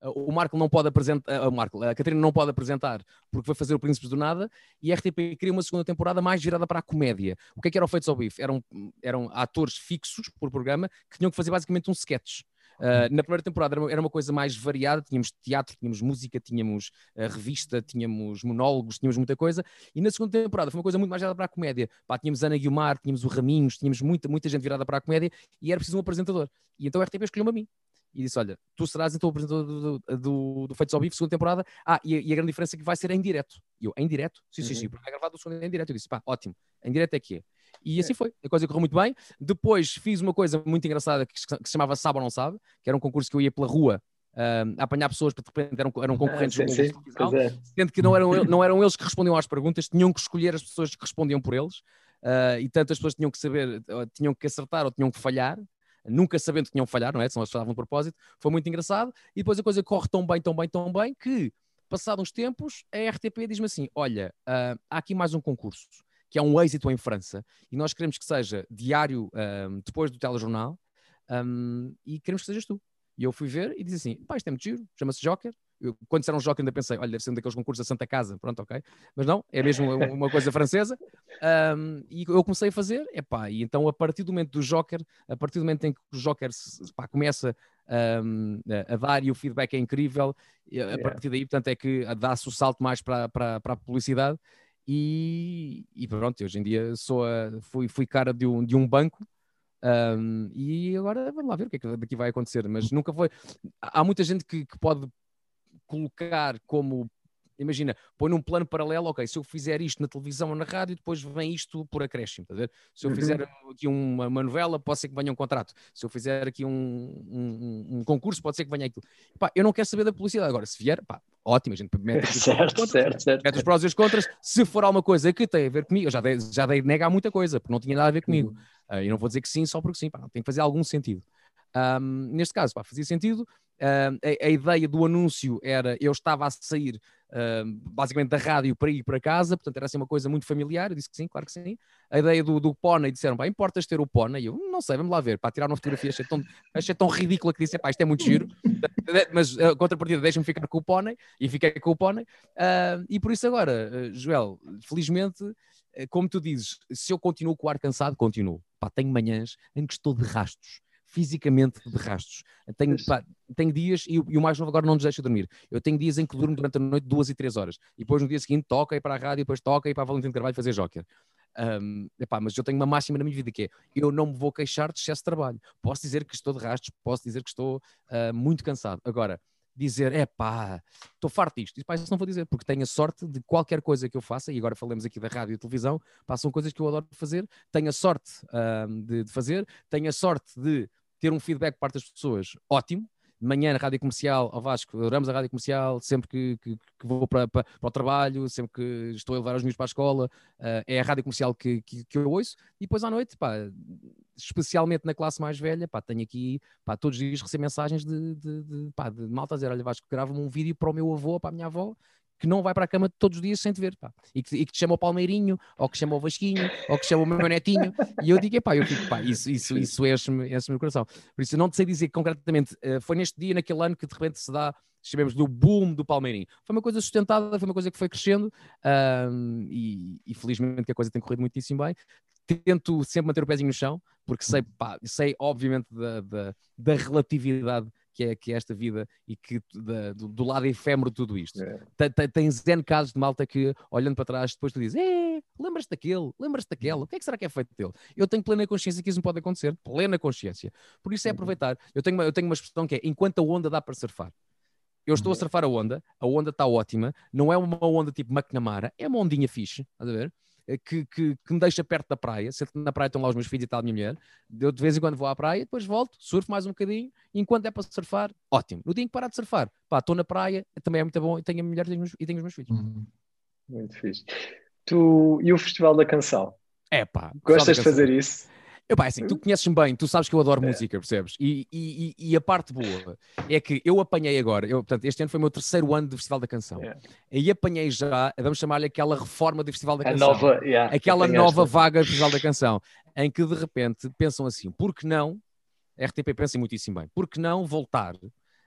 o Marco não pode apresentar, o Marco, a Catarina não pode apresentar porque foi fazer o Príncipes do Nada e a RTP queria uma segunda temporada mais virada para a comédia. O que é que era o Feitos ao Bife? Eram, eram atores fixos por programa que tinham que fazer basicamente um sketch. Uh, na primeira temporada era uma, era uma, coisa mais variada, tínhamos teatro, tínhamos música, tínhamos uh, revista, tínhamos monólogos, tínhamos muita coisa, e na segunda temporada foi uma coisa muito mais virada para a comédia. Pá, tínhamos Ana Guilmar, tínhamos o Raminhos, tínhamos muita, muita gente virada para a comédia, e era preciso um apresentador. E então a RTP escolheu-me a mim e disse: Olha, tu serás então o apresentador do, do, do, do Feitos ao Vivo, segunda temporada. Ah, e, e, a grande diferença é que vai ser em direto. E eu, em direto? Sim, uhum. sim, sim, porque é gravado o segundo em direto. Eu disse: pá, ótimo, em direto é que é. E assim foi, a coisa correu muito bem. Depois fiz uma coisa muito engraçada que, que se chamava Sabe ou Não Sabe, que era um concurso que eu ia pela rua uh, a apanhar pessoas, porque de repente eram, eram concorrentes ah, sim, sim. É. sendo que não eram, não eram eles que respondiam às perguntas, tinham que escolher as pessoas que respondiam por eles, uh, e tantas pessoas tinham que saber, tinham que acertar ou tinham que falhar, nunca sabendo que tinham falhar, não é? Senão eles falavam de propósito. Foi muito engraçado. E depois a coisa corre tão bem, tão bem, tão bem que, passados uns tempos, a RTP diz-me assim: olha, uh, há aqui mais um concurso que é um êxito em França, e nós queremos que seja diário um, depois do telejornal, um, e queremos que sejas tu. E eu fui ver e disse assim: pá, isto é muito giro, chama-se Joker. Eu, quando disseram Joker, ainda pensei: olha, deve ser um daqueles concursos da Santa Casa, pronto, ok. Mas não, é mesmo uma coisa francesa. Um, e eu comecei a fazer, epá, e então a partir do momento do Joker, a partir do momento em que o Joker pá, começa um, a, dar e o feedback é incrível, a, a partir daí, portanto, é que dá-se o salto mais para, para, para a publicidade. E, e pronto, hoje em dia sou a, fui, fui cara de um, de um banco um, e agora vamos lá ver o que é que daqui vai acontecer. Mas nunca foi. Há muita gente que, que pode colocar como imagina, põe num plano paralelo, ok, se eu fizer isto na televisão ou na rádio, depois vem isto por acréscimo, tá Se eu uhum. fizer aqui uma, uma, novela, pode ser que venha um contrato. Se eu fizer aqui um, um, um concurso, pode ser que venha aquilo. Pá, eu não quero saber da publicidade agora. Se vier, pá, ótimo, a gente mete certo, os certo, certo. mete os prós e os contras. Se for alguma coisa que tem a ver comigo, eu já dei, já dei negar muita coisa, porque não tinha nada a ver comigo. Uhum. Uh, e não vou dizer que sim só porque sim, pá, tem que fazer algum sentido. Um, neste caso, pá, fazia sentido. Uh, a, a, ideia do anúncio era eu estava a sair uh, basicamente da rádio para ir para casa, portanto era assim uma coisa muito familiar. Eu disse que sim, claro que sim. A ideia do, do pônei, disseram, pá, importas ter o pônei? Eu não sei, vamos lá ver, para tirar uma fotografia, achei tão, achei tão ridícula que disse, pá, isto é muito giro, mas a contrapartida deixa-me ficar com o pônei e fiquei com o pônei. E por isso agora, Joel, felizmente como tu dizes, se eu continuo com o ar cansado, continuo. Pá, tenho manhãs em que estou de rastos fisicamente de rastros. Tenho, pá, tenho dias, e, e, o mais novo agora não nos deixa dormir. Eu tenho dias em que durmo durante a noite duas e três horas. E depois no dia seguinte toca ir para a rádio, depois toca ir para a Valentim de Carvalho fazer joker. Um, epá, mas eu tenho uma máxima na minha vida que é eu não me vou queixar de excesso de trabalho. Posso dizer que estou de rastros, posso dizer que estou uh, muito cansado. Agora, dizer, é pá, estou farto disto. E pá, isso não vou dizer, porque tenho a sorte de qualquer coisa que eu faça, e agora falamos aqui da rádio e televisão, pá, são coisas que eu adoro fazer, tenho a sorte de, de, fazer, tenho a sorte de ter um feedback por parte das pessoas ótimo. De manhã na rádio comercial, ao Vasco, adoramos a rádio comercial, sempre que, que, que vou para, para, para, o trabalho, sempre que estou a levar os meus para a escola, uh, é a rádio comercial que, que, que, eu ouço. E depois à noite, pá, especialmente na classe mais velha, pá, tenho aqui, pá, todos os dias recebo mensagens de, de, de, pá, de malta a dizer: Olha, Vasco, grava-me um vídeo para o meu avô, para a minha avó, que não vai para a cama todos os dias sem te ver, pá. E que, e que te chama o Palmeirinho, ou que chama o Vasquinho, ou que chama o meu netinho, e eu digo, pá, eu fico, pá, isso, isso, isso enche-me enche meu coração. Por isso, eu não te sei dizer concretamente, uh, foi neste dia, naquele ano, que de repente se dá, chamemos do boom do Palmeirinho. Foi uma coisa sustentada, foi uma coisa que foi crescendo, e, e felizmente a coisa tem corrido muitíssimo bem tento sempre manter o pezinho no chão, porque sei, pá, sei obviamente da, da, da relatividade que é, que é esta vida e que da, do, do, lado efêmero de tudo isto. É. Tens N casos de malta que, olhando para trás, depois tu dizes: eh, lembras-te daquele, lembras-te daquela, o que é que será que é feito dele? Eu tenho plena consciência que isso não pode acontecer, plena consciência. Por isso é uhum. aproveitar. Eu tenho uma, eu tenho uma expressão que é: enquanto a onda dá para surfar. Eu estou a uhum. surfar a onda, a onda está ótima, não é uma onda tipo McNamara, é uma ondinha fixe, estás a ver? Eh, que, que, que, me deixa perto da praia. Sempre na praia estão lá os meus filhos e tal, a minha mulher. Eu de vez em quando vou à praia, depois volto, surfo mais um bocadinho. E enquanto é para surfar, ótimo. No dia em que parar de surfar, pá, estou na praia, também é muito bom. E tenho a mulher e tenho, e tenho os meus filhos. Uhum. Muito fixe. Tu, e o Festival da Canção? É pá. Gostas de fazer isso? Eu, pá, é assim, tu conheces-me bem, tu sabes que eu adoro é. música, percebes? E, e, e, a parte boa é que eu apanhei agora, eu, portanto, este ano foi o meu terceiro ano do Festival da Canção. Yeah. Aí apanhei já, vamos chamar-lhe aquela reforma do Festival da Canção. A nova, yeah, aquela nova vaga do Festival da Canção, em que de repente pensam assim, por que não, a RTP pensa muitíssimo bem, por que não voltar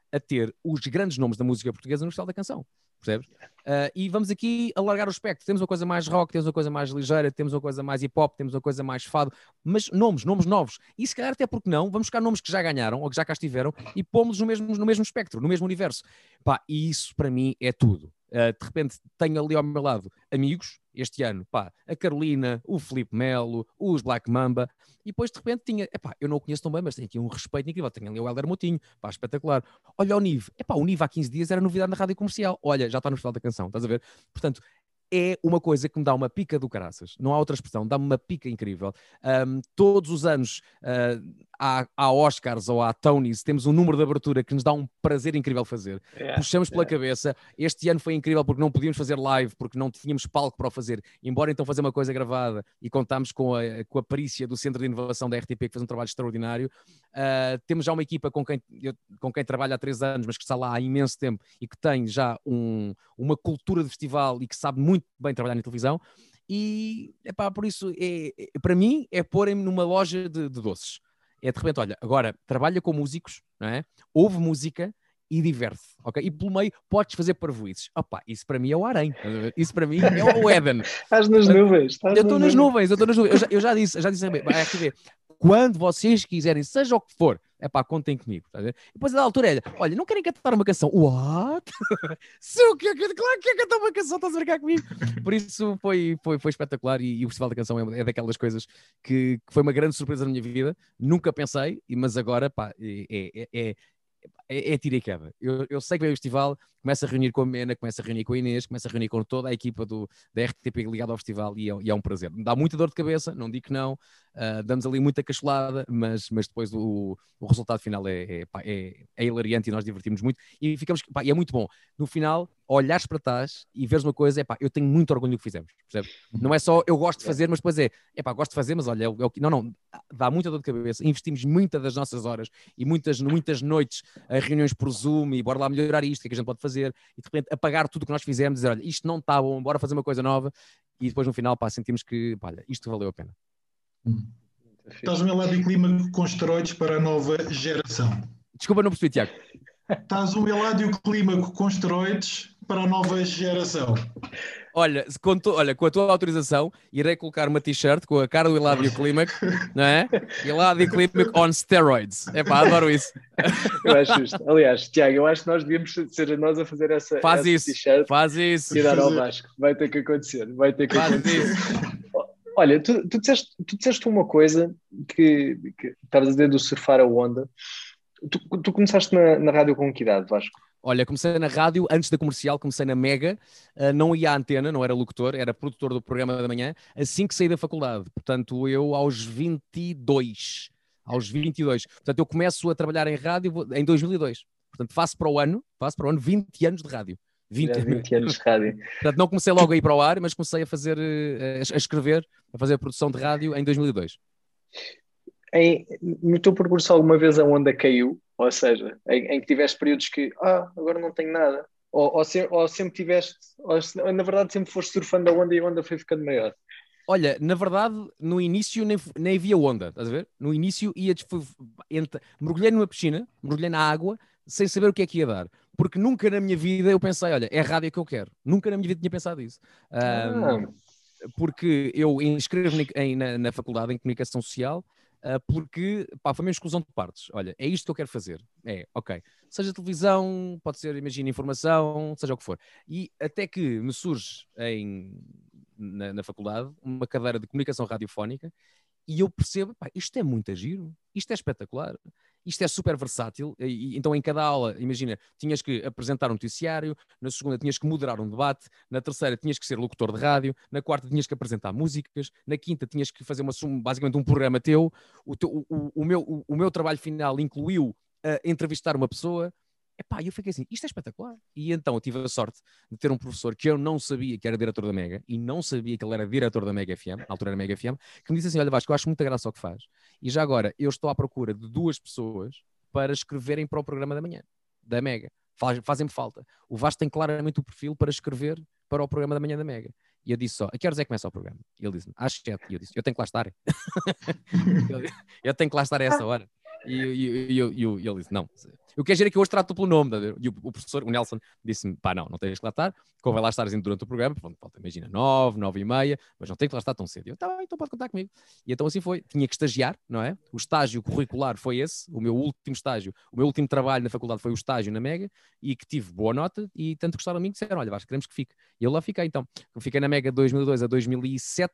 a ter os grandes nomes da música portuguesa no Festival da Canção? Percebes? Uh, e vamos aqui alargar o espectro. Temos uma coisa mais rock, temos uma coisa mais ligeira, temos uma coisa mais hip hop, temos uma coisa mais fado, mas nomes, nomes novos. E se calhar, até porque não, vamos buscar nomes que já ganharam ou que já cá estiveram e pomos no mesmo, no mesmo espectro, no mesmo universo. Pá, e isso para mim é tudo. Uh, de repente tenho ali ao meu lado amigos, este ano, pá, a Carolina, o Felipe Melo, os Black Mamba, e depois de repente tinha, epá, eu não o conheço tão bem, mas tenho aqui um respeito incrível, tenho ali o Helder Motinho, pá, espetacular. Olha o Nive, epá, o Nive há 15 dias era novidade na rádio comercial, olha, já está no final da canção, estás a ver? Portanto, é uma coisa que me dá uma pica do caraças, não há outra expressão, dá-me uma pica incrível. Um, todos os anos uh, há, Oscars ou há Tonys, temos um número de abertura que nos dá um prazer incrível fazer. Yeah, Puxamos pela yeah. cabeça. Este ano foi incrível porque não podíamos fazer live, porque não tínhamos palco para o fazer, embora então fazer uma coisa gravada e contámos com a, com a perícia do Centro de Inovação da RTP, que fez um trabalho extraordinário. Uh, temos já uma equipa com quem, eu, com quem trabalho há três anos, mas que está lá há imenso tempo e que tem já um, uma cultura de festival e que sabe muito bem trabalhar na televisão. E epá, por isso, é, é para mim, é porem-me numa loja de, de, doces. É de repente, olha, agora trabalha com músicos, não é? ouve música e diverte, ok? E pelo meio podes fazer parvoices. Opa, isso para mim é o harém. Isso para mim é o Éden. Estás nas nuvens. Estás eu estou nas nuvens, eu estou nas nuvens. Eu já, eu já disse, já disse a RTV, quando vocês quiserem, seja o que for, é pá, contem comigo. Tá e depois, da altura, é, olha, não querem cantar uma canção? What? Se eu quero, claro que quero cantar uma canção, estás a brincar comigo. Por isso foi, foi, foi espetacular e, e o Festival da Canção é, é daquelas coisas que, que, foi uma grande surpresa na minha vida. Nunca pensei, mas agora, pá, é, é, é é, tira e queda. Eu, eu sei que vem o festival, começa a reunir com a Mena, começa a reunir com a Inês, começa a reunir com toda a equipa do, da RTP ligada ao festival e é, e é um prazer. Me dá muita dor de cabeça, não digo que não, uh, damos ali muita cacholada, mas, mas depois o, o resultado final é, é, é, é hilariante e nós divertimos muito e ficamos, pá, e é muito bom. No final, olhares para trás e veres uma coisa, é pá, eu tenho muito orgulho do que fizemos, percebe? Uhum. Não é só eu gosto de fazer, mas depois é, é pá, gosto de fazer, mas olha, é o, é o, não, não, dá muita dor de cabeça, investimos muitas das nossas horas e muitas, muitas noites a reuniões por Zoom e bora lá melhorar isto, o que é que a gente pode fazer, e de repente apagar tudo o que nós fizemos, dizer, olha, isto não está bom, bora fazer uma coisa nova, e depois no final, pá, sentimos que, pá, olha, isto valeu a pena. Hum. Estás um helado clima com esteroides para a nova geração. Desculpa, não percebi, Tiago. Estás um Eládio Clímaco com esteroides para a nova geração. Olha, com, tu, olha, com a tua autorização, irei colocar uma t-shirt com a cara do Eladio Clímaco, não é? Eladio Clímaco on steroids. É pá, adoro isso. Eu acho justo. Aliás, Tiago, eu acho que nós devíamos ser nós a fazer essa, faz essa t-shirt. Faz isso. E dar ao Vasco. Vai ter que acontecer. Vai ter que faz acontecer. Isso. Olha, tu, tu, disseste, tu disseste uma coisa que, que estavas a dizer do surfar a onda. Tu, tu começaste na, na rádio com que idade, Vasco? Olha, comecei na rádio, antes da comercial, comecei na Mega, uh, não ia à antena, não era locutor, era produtor do programa da manhã, assim que saí da faculdade. Portanto, eu aos 22, aos 22. Portanto, eu começo a trabalhar em rádio em 2002. Portanto, faço para o ano, faço para o ano 20 anos de rádio. 20, 20 anos de rádio. Portanto, não comecei logo a ir para o ar, mas comecei a fazer, eh, a escrever, a fazer produção de rádio em 2002. Em, no teu percurso alguma vez a onda caiu? Ou seja, em, em que tiveste períodos que, ah, agora não tenho nada. Ou, ou, se, ou sempre tiveste, ou, na verdade sempre foste surfando a onda e a onda foi ficando maior. Olha, na verdade, no início nem, nem havia onda, estás a ver? No início ia entre, mergulhei numa piscina, mergulhei na água, sem saber o que é que ia dar. Porque nunca na minha vida eu pensei, olha, é a rádio que eu quero. Nunca na minha vida tinha pensado isso. Um, ah. Porque eu inscrevo-me na, na faculdade em Comunicação Social porque pá, foi uma exclusão de partes. Olha, é isto que eu quero fazer. É, ok. Seja televisão, pode ser, imagina, informação, seja o que for. E até que me surge em, na, na faculdade uma cadeira de comunicação radiofónica e eu percebo, pá, isto é muito giro, isto é espetacular, isto é super versátil. E, então, em cada aula, imagina, tinhas que apresentar um noticiário, na segunda tinhas que moderar um debate, na terceira tinhas que ser locutor de rádio, na quarta tinhas que apresentar músicas, na quinta tinhas que fazer uma, basicamente um programa teu. O, teu, o, o meu, o, o meu trabalho final incluiu uh, entrevistar uma pessoa. Epá, eu fiquei assim, isto é espetacular. E então eu tive a sorte de ter um professor que eu não sabia que era diretor da Mega e não sabia que ele era diretor da Mega FM, na altura era Mega FM, que me disse assim: Olha, Vasco, eu acho muita graça o que faz. E já agora, eu estou à procura de duas pessoas para escreverem para o programa da manhã, da Mega. Faz, Fazem-me falta. O Vasco tem claramente o perfil para escrever para o programa da manhã da Mega. E eu disse só, a que horas é que começa o programa? E ele disse-me, às sete. E eu disse, eu tenho que lá estar. eu tenho que lá estar a essa hora. E, e, e, e, ele disse: Não, eu quero dizer é que hoje trato pelo nome. E o, o, professor, o Nelson, disse-me: Pá, não, não tens que lá estar. Convém lá estar durante o programa. Pronto, falta, imagina, nove, nove e meia, mas não tem que lá estar tão cedo. Eu: Tá bem, então pode contar comigo. E então assim foi. Tinha que estagiar, não é? O estágio curricular foi esse. O meu último estágio, o meu último trabalho na faculdade foi o estágio na Mega e que tive boa nota. E tanto gostaram de mim que disseram: Olha, Vasco, queremos que fique. E eu lá fiquei então. Eu fiquei na Mega de 2002 a 2007.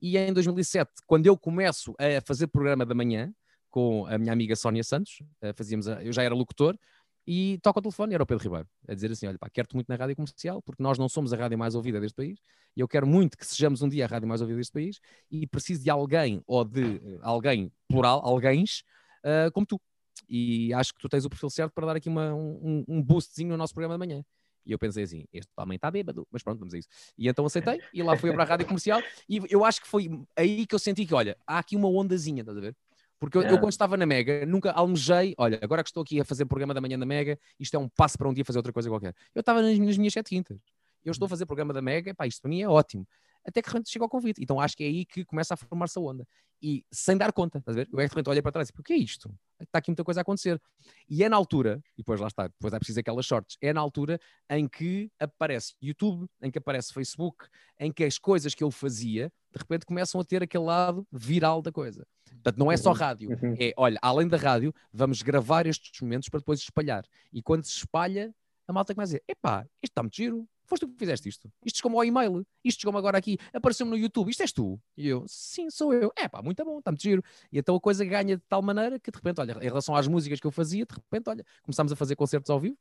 E em 2007, quando eu começo a fazer programa da manhã, com a minha amiga Sónia Santos, uh, fazíamos eu já era locutor, e toca o telefone, era o Pedro Ribeiro, a dizer assim: Olha, pá, quero-te muito na rádio comercial, porque nós não somos a rádio mais ouvida deste país, e eu quero muito que sejamos um dia a rádio mais ouvida deste país, e preciso de alguém, ou de uh, alguém, plural, alguém, uh, como tu. E acho que tu tens o perfil certo para dar aqui uma, um, um boostzinho no nosso programa de manhã. E eu pensei assim, este homem está bêbado, mas pronto, vamos a isso. E então aceitei, e lá fui para a rádio comercial, e eu acho que foi aí que eu senti que, olha, há aqui uma ondazinha, estás a ver? Porque eu, eu, quando estava na Mega, nunca almejei, olha, agora que estou aqui a fazer programa da manhã da Mega, isto é um passo para um dia fazer outra coisa qualquer. Eu estava nas, nas minhas sete quintas. Eu estou a fazer programa da Mega, pá, isto para mim é ótimo. Até que de repente chega ao convite. Então acho que é aí que começa a formar-se a onda. E sem dar conta, estás a ver? Eu é de repente olhei para trás e o que é isto? Está aqui muita coisa a acontecer. E é na altura, e depois lá está, depois é preciso aquelas sortes, é na altura em que aparece YouTube, em que aparece Facebook, em que as coisas que eu fazia, de repente começam a ter aquele lado viral da coisa. Portanto, não é só uhum. rádio. Uhum. É, olha, além da rádio, vamos gravar estes momentos para depois espalhar. E quando se espalha, a malta começa a dizer: epá, isto está muito giro. Foste tu que fizeste isto. Isto chegou-me ao e-mail. Isto chegou-me agora aqui. Apareceu-me no YouTube. Isto és tu. E eu, sim, sou eu. É pá, muito bom, está muito giro. E então a coisa ganha de tal maneira que de repente, olha, em relação às músicas que eu fazia, de repente, olha, começámos a fazer concertos ao vivo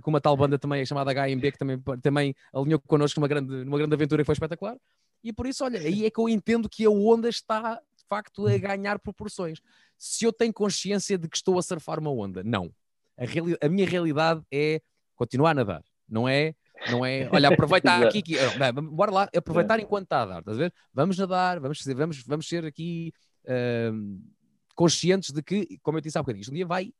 com uma tal banda também chamada HMB, que também, também alinhou connosco numa grande, numa grande aventura que foi espetacular. E por isso, olha, aí é que eu entendo que a onda está de facto a ganhar proporções. Se eu tenho consciência de que estou a surfar uma onda, não. A, a minha realidade é continuar a nadar, não é não é, olha, aproveitar aqui, aqui bora lá, aproveitar enquanto está a dar, estás a ver? Vamos nadar, vamos, vamos, vamos ser aqui uh, conscientes de que, como eu disse há bocadinho, um dia vai,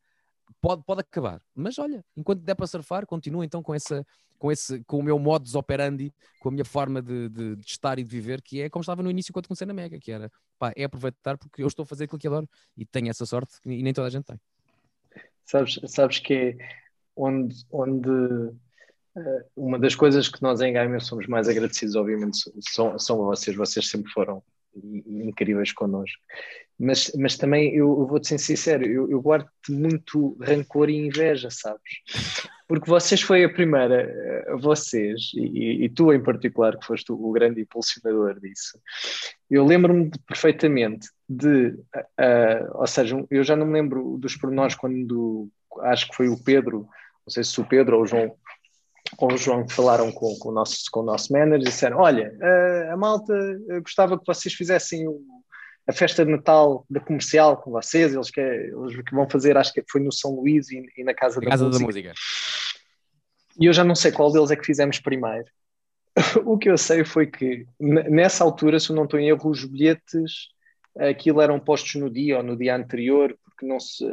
pode, pode acabar. Mas olha, enquanto der para surfar, continua então com, essa, com, esse, com o meu modus operandi, com a minha forma de, de, de, estar e de viver, que é como estava no início quando comecei na Mega, que era pá, é aproveitar porque eu estou a fazer aquilo que adoro e tenho essa sorte e nem toda a gente tem. Sabes, sabes que é onde, onde uma das coisas que nós em Gamer somos mais agradecidos, obviamente, são, são vocês, vocês sempre foram incríveis connosco. Mas, mas também eu, eu vou-te ser sincero, eu, eu guardo muito rancor e inveja, sabes? Porque vocês foi a primeira, eh, vocês, e, e tu em particular, que foste o grande impulsionador disso, eu lembro-me perfeitamente de, uh, ou seja, eu já não me lembro dos pormenores quando, acho que foi o Pedro, não sei se o Pedro ou o João com o João que falaram com, com, o, nosso, com o nosso manager e disseram: Olha, a, a malta gostava que vocês fizessem o, a festa de Natal da comercial com vocês, eles que, eles que vão fazer, acho que foi no São Luís e, e na Casa, da, Casa música. da Música. E eu já não sei qual deles é que fizemos primeiro. o que eu sei foi que nessa altura, se eu não estou em erro, os bilhetes aquilo eram postos no dia ou no dia anterior, porque não se,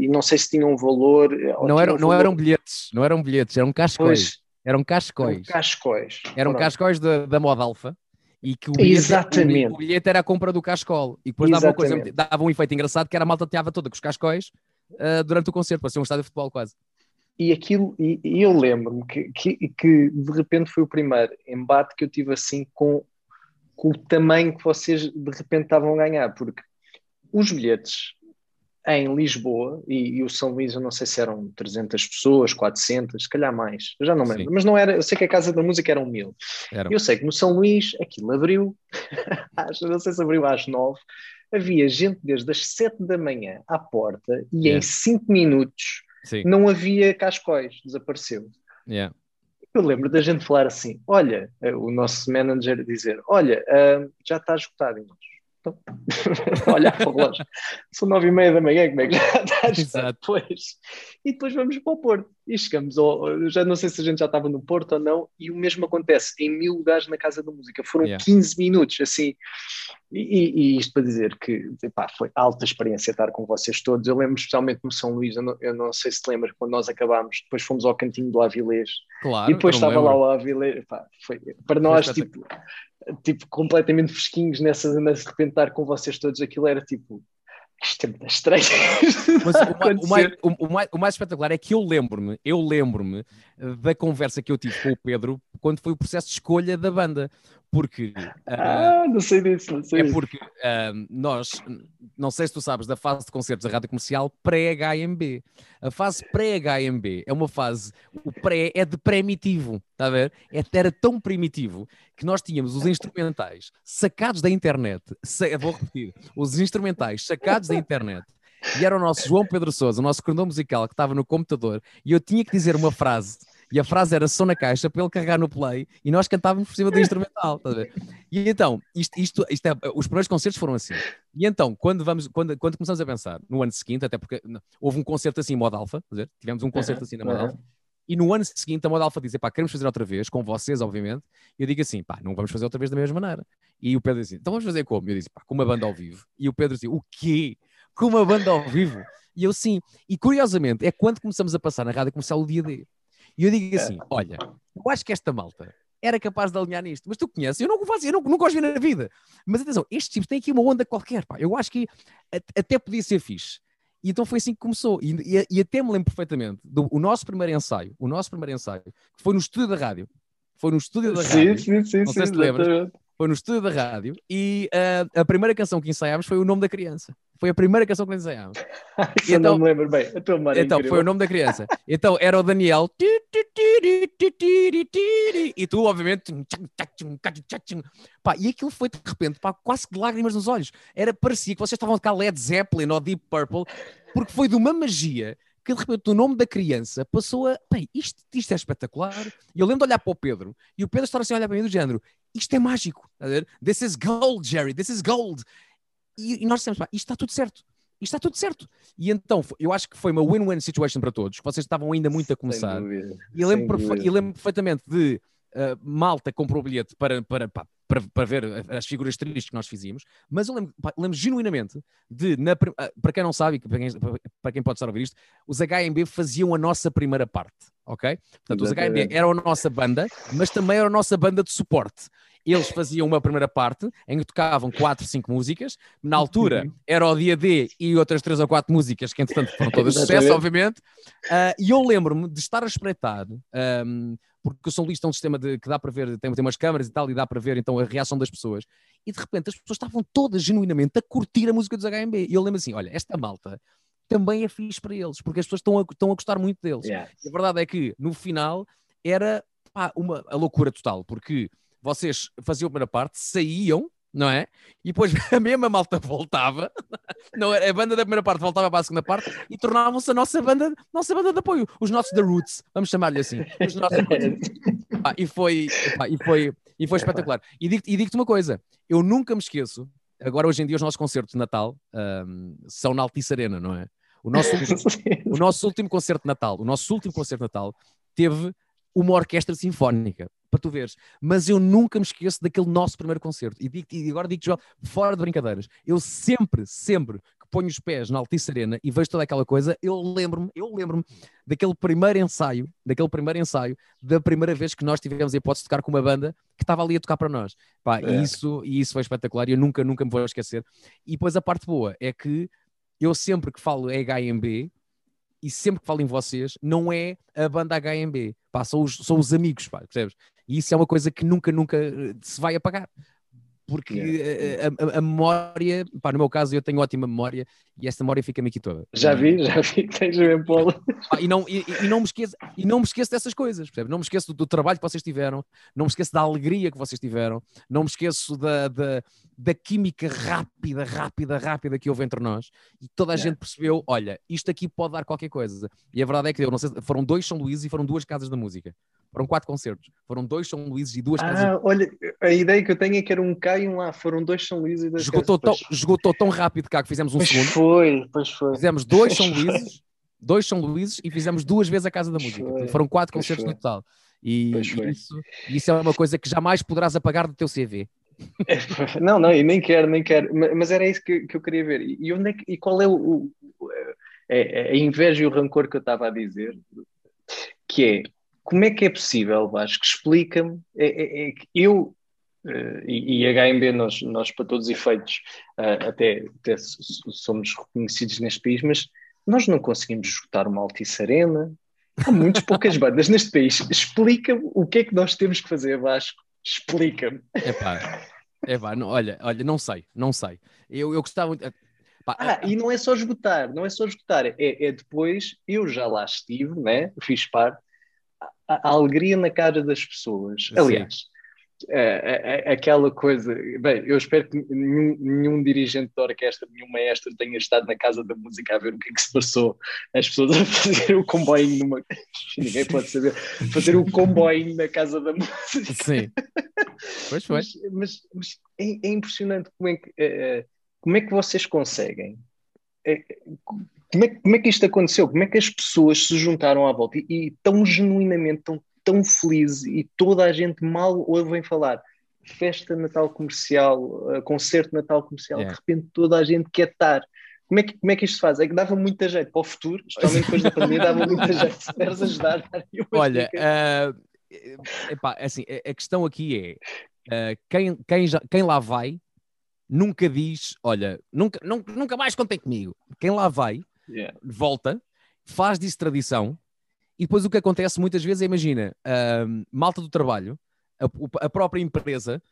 e não sei se tinham um valor. Não, eram, não eram bilhetes, não eram bilhetes, eram cascóis. Eram cascóis. Eram cascóis. Eram cascóis da, da moda alfa. E que o bilhete, Exatamente. O, bilhete era a compra do cascol. E depois dava, uma coisa, dava um efeito engraçado que era a malta teava toda com os cascóis uh, durante o concerto, para ser um estádio de futebol quase. E aquilo, e, e eu lembro-me que, que, que, de repente foi o primeiro embate que eu tive assim com, com o tamanho que vocês de repente estavam a ganhar, porque os bilhetes em Lisboa, e, e, o São Luís, eu não sei se eram 300 pessoas, 400, se calhar mais, eu já não lembro, Sim. mas não era, eu sei que a Casa da Música eram mil. Era. Eu sei que no São Luís aquilo abriu, não sei se abriu às nove, havia gente desde as sete da manhã à porta e yeah. em cinco minutos Sim. não havia cascóis, desapareceu. Yeah. Eu lembro da gente falar assim: olha, eh, o nosso manager dizer: olha, uh, já está esgotado. E nós, olhar para o relógio, são nove e meia da manhã, como é que já está Exato. Depois. E depois vamos para o Porto. E chegamos, ao, já não sei se a gente já estava no Porto ou não, e o mesmo acontece em mil lugares na Casa da Música. Foram yeah. 15 minutos, assim. E, e, isto para dizer que epá, foi alta experiência estar com vocês todos. Eu lembro especialmente no São Luís, eu não, eu não sei se te lembras, quando nós acabámos, depois fomos ao cantinho do Avilés. Claro, e depois estava lá o Avilés. Epá, foi, para nós, tipo, tipo, completamente fresquinhos nessa, nessa de repente estar com vocês todos, aquilo era tipo isto é muito estranho. Mas o, o, mais, o, mais, o, mais, espetacular é que eu lembro-me, eu lembro-me da conversa que eu tive com o Pedro quando foi o processo de escolha da banda. Porque. Ah, uh, não sei disso, não sei. É porque uh, nós, não sei se tu sabes, da fase de concertos da rádio comercial pré-HMB. A fase pré-HMB é uma fase. O pré é de primitivo, está a ver? É, era tão primitivo que nós tínhamos os instrumentais sacados da internet. Vou repetir. Os instrumentais sacados da internet e era o nosso João Pedro Souza, o nosso cordão musical que estava no computador, e eu tinha que dizer uma frase e a frase era som na caixa para ele carregar no play e nós cantávamos por cima do instrumental. Tá e então, isto, isto, isto é, os primeiros concertos foram assim. E então, quando, vamos, quando, quando começamos a pensar no ano seguinte, até porque houve um concerto assim em modo alfa, tivemos um concerto assim na modo alfa, e no ano seguinte a moda alfa diz, pá, queremos fazer outra vez, com vocês, obviamente. E eu digo assim, pá, não vamos fazer outra vez da mesma maneira. E o Pedro diz então vamos fazer como? Eu disse, pá, com uma banda ao vivo. E o Pedro disse, o quê? Com uma banda ao vivo? E eu sim. E curiosamente, é quando começamos a passar na rádio comercial o dia D. E eu digo assim: é. olha, eu acho que esta malta era capaz de alinhar nisto, mas tu conheces, eu não o faço, eu não, gosto de ver na vida. Mas atenção, estes tipos têm aqui uma onda qualquer, pá. Eu acho que até podia ser fixe. E então foi assim que começou. E, e, e até me lembro perfeitamente do o nosso primeiro ensaio, o nosso primeiro ensaio, que foi no estúdio da rádio. Foi no estúdio da rádio. Sim, sim, sim. Não sei sim, se te lembras. Foi no estúdio da rádio e uh, a primeira canção que ensaiámos foi o nome da criança. Foi a primeira canção que ensaiámos. Isso então, não me lembro bem. É então, foi o nome da criança. Então era o Daniel. E tu, obviamente. Pá, e aquilo foi de repente, pá, quase que lágrimas nos olhos. Era, parecia que vocês estavam a tocar Led Zeppelin ou Deep Purple, porque foi de uma magia que de repente o nome da criança passou a. Bem, isto, isto é espetacular. E eu lembro de olhar para o Pedro e o Pedro estava assim a olhar para mim do género: isto é mágico. Tá This is gold, Jerry, this is gold. E, e nós dissemos: pá, isto está tudo certo. Isto está tudo certo. E então, eu acho que foi uma win-win situation para todos. Vocês estavam ainda muito a começar. E eu lembro, perfe... lembro perfeitamente de uh, Malta comprou o bilhete para, para, para, para, ver as figuras tristes que nós fizíamos, mas eu lembro, lembro genuinamente de, na, ah, para quem não sabe, para quem, para quem pode estar a ouvir isto, os HMB faziam a nossa primeira parte, ok? Portanto, os HMB eram a nossa banda, mas também era a nossa banda de suporte. Eles faziam uma primeira parte em que tocavam quatro, cinco músicas. Na altura era o dia D e outras três ou quatro músicas que, entretanto, foram todas sucesso, obviamente. Uh, e eu lembro-me de estar a espreitar. Um, porque o São Luís tem um sistema de, que dá para ver, tem, tem umas câmaras e tal, e dá para ver então a reação das pessoas. E de repente as pessoas estavam todas genuinamente a curtir a música dos HMB. E eu lembro assim: olha, esta malta também é fixe para eles, porque as pessoas estão a, estão a gostar muito deles. Yeah. a verdade é que no final era pá, uma a loucura total, porque vocês faziam a primeira parte, saíam, não é? E depois a mesma malta voltava, não, a banda da primeira parte voltava para a segunda parte e tornavam-se a nossa banda, nossa banda de apoio, os nossos The Roots, vamos chamar-lhe assim. Os nossos ah, e, foi, e, foi, e foi espetacular. E digo-te digo uma coisa, eu nunca me esqueço, agora hoje em dia os nossos concertos de Natal um, são na Altice Arena, não é? O nosso, último, o nosso último concerto de Natal, o nosso último concerto de Natal teve uma orquestra sinfónica, para tu veres. Mas eu nunca me esqueço daquele nosso primeiro concerto. E, digo, e agora digo-te, fora de brincadeiras, eu sempre, sempre que ponho os pés na Altice Arena e vejo toda aquela coisa, eu lembro-me, eu lembro-me daquele primeiro ensaio, daquele primeiro ensaio, da primeira vez que nós tivemos a hipótese de tocar com uma banda que estava ali a tocar para nós. Pá, é. e, isso, e isso foi espetacular e eu nunca, nunca me vou esquecer. E depois a parte boa é que eu sempre que falo HMB, e sempre que falo em vocês, não é a banda HMB, pá, são, os, são os amigos, pá, percebes? E isso é uma coisa que nunca, nunca eh, se vai apagar. porque a, a, a, memória, pá, no meu caso eu tenho ótima memória e essa memória fica-me aqui toda. Já vi, já vi que tens bem Paulo. e, não, e, e, não me esqueço, e não me esqueço dessas coisas, percebe? Não me esqueço do, do, trabalho que vocês tiveram, não me esqueço da alegria que vocês tiveram, não me esqueço da, da, da química rápida, rápida, rápida que houve entre nós e toda a gente percebeu, olha, isto aqui pode dar qualquer coisa. E a verdade é que eu não sei, foram dois São Luís e foram duas casas da música. Foram quatro concertos. Foram dois São Luís e duas ah, casas. Olha, a ideia que eu tenho é que era um cá e um lá. Foram dois São Luís e dois esgotou tão, esgotou tão rápido cá que fizemos um pois segundo. Foi, pois foi. Fizemos dois São Luíses, dois São Luíses e fizemos duas vezes a Casa da Música. Foi. Foram quatro concertos no total. E, isso, isso é uma coisa que jamais poderás apagar do teu CV. não, não, e nem quero, nem quero, mas era isso que, que eu queria ver. E, onde é que, e qual é o, o é, é a inveja e o rancor que eu estava a dizer? Que é como é que é possível, Vasco? Explica-me. É, é, é, eu e, e HMB, nós, nós, para todos os efeitos, uh, até, até, somos reconhecidos neste país, mas nós não conseguimos esgotar uma Altice Arena. Há muitas poucas bandas neste país. Explica-me o que é que nós temos que fazer, Vasco. Explica-me. Epá, epá, não, olha, olha, não sei, não sei. Eu, eu gostava. Pá, ah, e não é só esgotar, não é só esgotar, é, é depois, eu já lá estive, né? fiz parte, a, a alegria na cara das pessoas. Aliás, é, é, aquela coisa. Bem, eu espero que nenhum, nenhum, dirigente da orquestra, nenhum maestro tenha estado na casa da música a ver o que é que se passou. As pessoas a fazer o comboio numa. Ninguém pode saber. Fazer o comboio na casa da música. Sim. Pois foi. Mas, mas, mas é, é, impressionante como é que, é, como é que vocês conseguem. É, como é, como é que isto aconteceu? Como é que as pessoas se juntaram à volta e, e tão genuinamente, tão, tão felizes e toda a gente mal ouvem falar festa Natal comercial, uh, concerto Natal comercial, yeah. de repente toda a gente quer estar. Como é, que, como é que isto se faz? É que dava muita jeito para o futuro, especialmente depois da pandemia, dava muita jeito se puderes ajudar. Olha, uh, epá, assim, a questão aqui é uh, quem, quem, já, quem lá vai nunca diz, olha, nunca, nunca, nunca mais contem comigo. Quem lá vai yeah. volta, faz disso tradição, e depois o que acontece muitas vezes é, imagina, malta do trabalho, a, a, própria empresa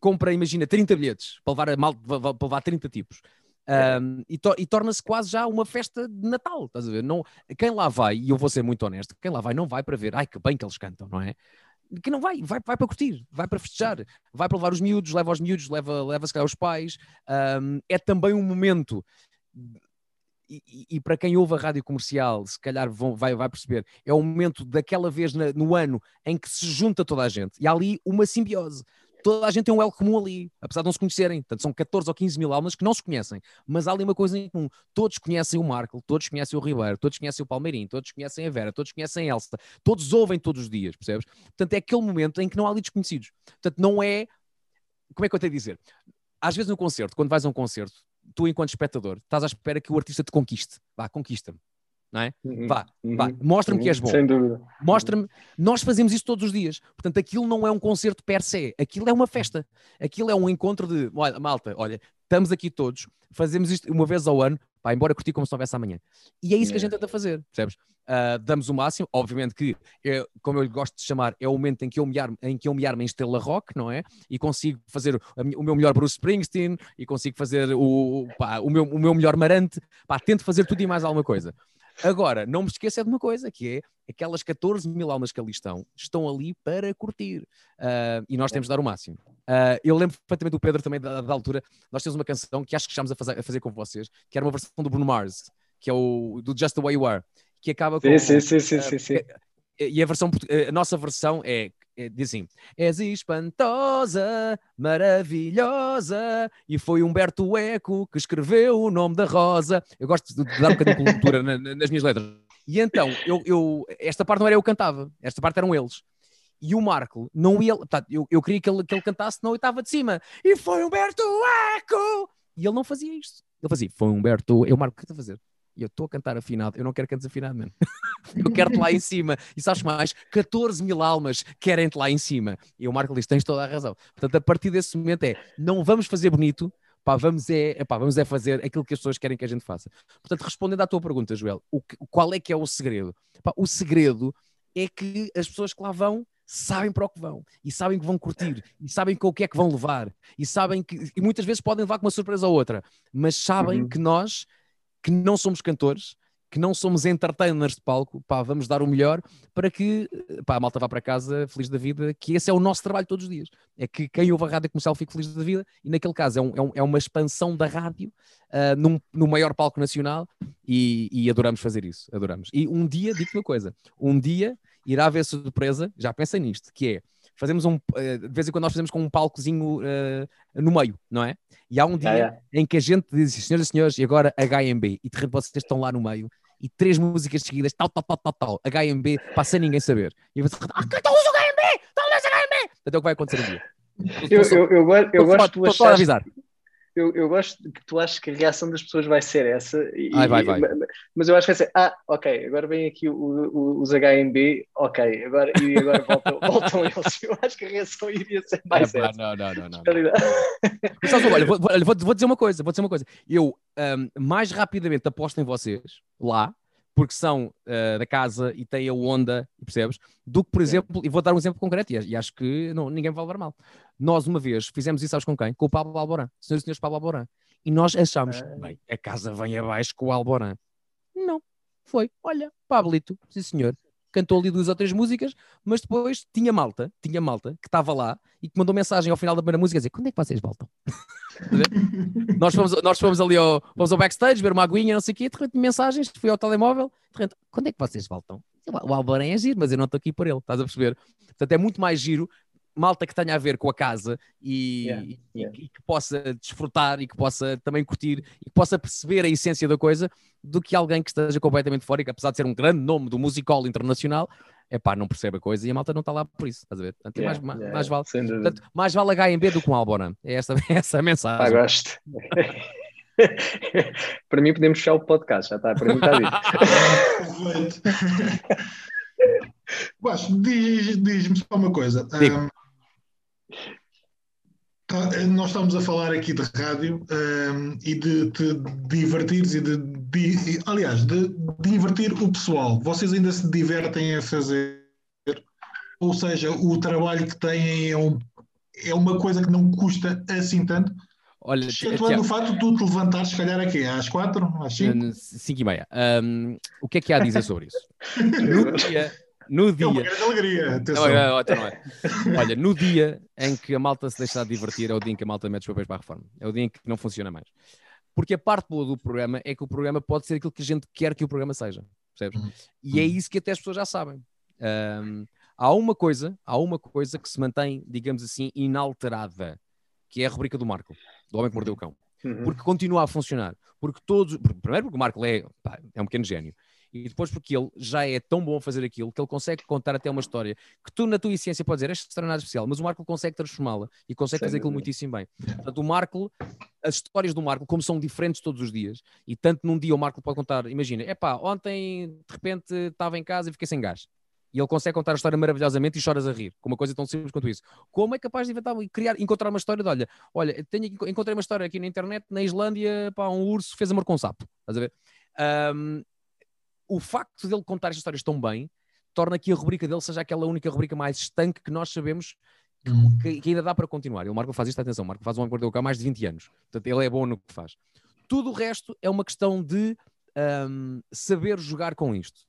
compra, imagina, 30 bilhetes para levar, a malta, para levar 30 tipos. Um, e, to e torna-se quase já uma festa de Natal, estás a ver? Não, quem lá vai, e eu vou ser muito honesto, quem lá vai não vai para ver, ai que bem que eles cantam, não é? Que não vai, vai, vai para curtir, vai para festejar, vai para levar os miúdos, leva os miúdos, leva, leva se calhar os pais. Um, é também um momento e, e, para quem ouve a rádio comercial, se calhar vão, vai, vai perceber, é o momento daquela vez na, no ano em que se junta toda a gente e há ali uma simbiose. Toda a gente tem um elo comum ali, apesar de não se conhecerem. Portanto, são 14 ou 15 mil almas que não se conhecem, mas há ali uma coisa em comum. Todos conhecem o Marco, todos conhecem o Ribeiro, todos conhecem o Palmeirinho, todos conhecem a Vera, todos conhecem a Elsa, todos ouvem todos os dias, percebes? Portanto, é aquele momento em que não há ali desconhecidos. Portanto, não é. Como é que eu tenho a dizer? Às vezes no concerto, quando vais a um concerto, tu, enquanto espectador, estás à espera que o artista te conquiste. Vá, conquista-me. Não é? Uhum, vá, uhum, vá, mostra-me uhum, que és bom. Sem dúvida. Mostra-me. Nós fazemos isso todos os dias. Portanto, aquilo não é um concerto per se. Aquilo é uma festa. Aquilo é um encontro de. Olha, malta, olha, estamos aqui todos, fazemos isto uma vez ao ano, pá, embora curtir como se houvesse amanhã. E é isso que a gente tenta fazer, percebes? Uh, damos o máximo, obviamente que, é, como eu gosto de chamar, é o momento em que eu me armo, em, que eu me armo em estrela rock, não é? E consigo fazer o, o meu melhor Bruce Springsteen, e consigo fazer o, pá, o, meu, o meu melhor Marante, pá, tento fazer tudo e mais alguma coisa. Agora, não me esqueça de uma coisa, que é aquelas 14 mil almas que ali estão, estão ali para curtir. Uh, e nós temos de dar o máximo. Uh, eu lembro perfeitamente do Pedro também da, da, altura. Nós temos uma canção que acho que estamos a fazer, a fazer com vocês, que era uma versão do Bruno Mars, que é o do Just the Way You Are, que acaba com. Sim, sim, sim, sim, sim. E a, versão, a nossa versão é é, diz assim: És espantosa, maravilhosa, e foi Humberto Eco que escreveu o nome da rosa. Eu gosto de dar um bocadinho de cultura nas minhas letras. E então, eu, eu, esta parte não era eu que cantava, esta parte eram eles. E o Marco não ia. Portanto, eu, eu queria que ele, que ele cantasse na oitava de cima. E foi Humberto Eco! E ele não fazia isto. Ele fazia, foi Humberto. Eu, Marco, o que estás a fazer? E eu estou a cantar afinado, eu não quero cantar afinado, mano. eu quero-te lá em cima. E sabes mais? 14 mil almas querem-te lá em cima. E o Marco diz: tens toda a razão. Portanto, a partir desse momento é: não vamos fazer bonito, pá, vamos é, epá, vamos é fazer aquilo que as pessoas querem que a gente faça. Portanto, respondendo à tua pergunta, Joel, o que, qual é que é o segredo? Pá, o segredo é que as pessoas que lá vão sabem para o que vão, e sabem que vão curtir, e sabem com o que é que vão levar, e sabem que, e muitas vezes podem levar com uma surpresa ou outra, mas sabem Uhum. que nós, que não somos cantores, que não somos entertainers de palco, pá, vamos dar o melhor para que pá, a malta vá para casa feliz da vida, que esse é o nosso trabalho todos os dias. É que quem ouve a rádio comercial fique feliz da vida, e naquele caso é, um- é um- é uma expansão da rádio ah, num, no maior palco nacional, e, e adoramos fazer isso, adoramos. E um dia, digo-te uma coisa, um dia irá haver surpresa, já pensei nisto, que é, fazemos um, eh, de vez em quando nós fazemos com um palcozinho eh, no meio, não é? E há um dia em que a gente diz, senhoras e senhores, e agora HMB, e de repente vocês estão lá no meio, e três músicas seguidas, tal, tal, tal, tal, tal, HMB, passa ninguém saber. E você, ah, então usa o HMB, então usa o HMB. Portanto, é o que vai acontecer um dia. Eu, eu, eu, eu só- gosto de avisar. Eu, eu gosto que tu achas que a reação das pessoas vai ser essa. E, Ai, vai, vai. ma- ma- Mas eu acho que vai ser, ah, ok, agora vem aqui o- o- os HMB, ok, agora, e agora voltam, voltam eles. Eu acho que a reação iria ser mais É, essa. não, não, não, não. Mas, olha, vou, vou- vou, dizer uma coisa, vou dizer uma coisa. Eu ahm, mais rapidamente aposto em vocês lá, porque são ah, da casa e têm a onda, percebes? Do que, por exemplo, e vou dar um exemplo concreto, e, e acho que não, ninguém vai levar mal. Nós, uma vez, fizemos isso, sabes com quem? Com o Pablo Alborán, senhores e senhores Pablo Alborán. E nós achámos, Ah. bem, a casa vem abaixo com o Alborán. Não, foi. Olha, Pablito, sim senhor, cantou ali duas ou três músicas, mas depois tinha malta, tinha malta que estava lá e que mandou mensagem ao final da primeira música a dizer quando é que vocês voltam? nós, fomos, nós fomos ali ao, fomos ao backstage, ver uma aguinha, não sei o quê, de mensagens, fui ao telemóvel, de quando é que vocês voltam? O Alborã é giro, mas eu não estou aqui por ele, estás a perceber? Portanto, é muito mais giro malta que tenha a ver com a casa e, Yeah, e- yeah. e que possa desfrutar e que possa também curtir e que possa perceber a essência da coisa do que alguém que esteja completamente fora e que apesar de ser um grande nome do musical internacional, é pá, não percebe a coisa e a malta não está lá por isso, estás a ver? Portanto, é Yeah, mais, yeah, mais vale. Portanto, mais vale HMB do que um Alborã. É essa, é essa a mensagem. gosto. para mim podemos fechar o podcast, já está, para mim está dito. Perfeito. Vasco, diz- diz-me só uma coisa. Diga. Tá- nós estamos a falar aqui de rádio ahm, e de te divertires e de, de- e, aliás, de divertir o pessoal. Vocês ainda se divertem a fazer? Ou seja, o trabalho que têm é, um- é uma coisa que não custa assim tanto? Olha, Excetuando o facto de tu te levantares, se calhar, aqui às quatro, às cinco. 5 e meia. Ahm, o que é que há a dizer sobre isso? No dia, no É uma dia, grande alegria, atenção. Não, é, não é. Olha, no dia em que a malta se deixa de divertir é o dia em que a malta mete os papéis para a reforma. É o dia em que não funciona mais. Porque a parte boa do programa é que o programa pode ser aquilo que a gente quer que o programa seja. Percebes? Uhum. E é isso que até as pessoas já sabem. Ahm, há uma coisa, há uma coisa que se mantém, digamos assim, inalterada, que é a rubrica do Marco, do Homem que Mordeu o Cão Uhum. porque continua a funcionar. Porque todos, primeiro porque o Marco é, pá, é um pequeno gênio. E depois porque ele já é tão bom a fazer aquilo que ele consegue contar até uma história que tu, na tua essência, podes dizer esta história não é nada especial, mas o Marco consegue transformá-la e consegue Sem fazer aquilo muitíssimo bem. Portanto, o Marco, as histórias do Marco, como são diferentes todos os dias, e tanto num dia o Marco pode contar, imagina, é pá, ontem de repente estava em casa e fiquei sem gás. E ele consegue contar a história maravilhosamente e choras a rir, com uma coisa tão simples quanto isso. Como é capaz de inventar e criar, encontrar uma história de olha, olha, tenho, encontrei uma história aqui na internet, na Islândia, pá, um urso fez amor com um sapo. Estás a ver? Ahm, o facto dele contar estas histórias tão bem torna que a rubrica dele seja aquela única rubrica mais estanque que nós sabemos Uhum. que, que ainda dá para continuar. E o Marco faz isto, atenção, o Marco faz um Homem que há mais de 20 anos. Portanto, ele é bom no que faz. Tudo o resto é uma questão de ahm, saber jogar com isto.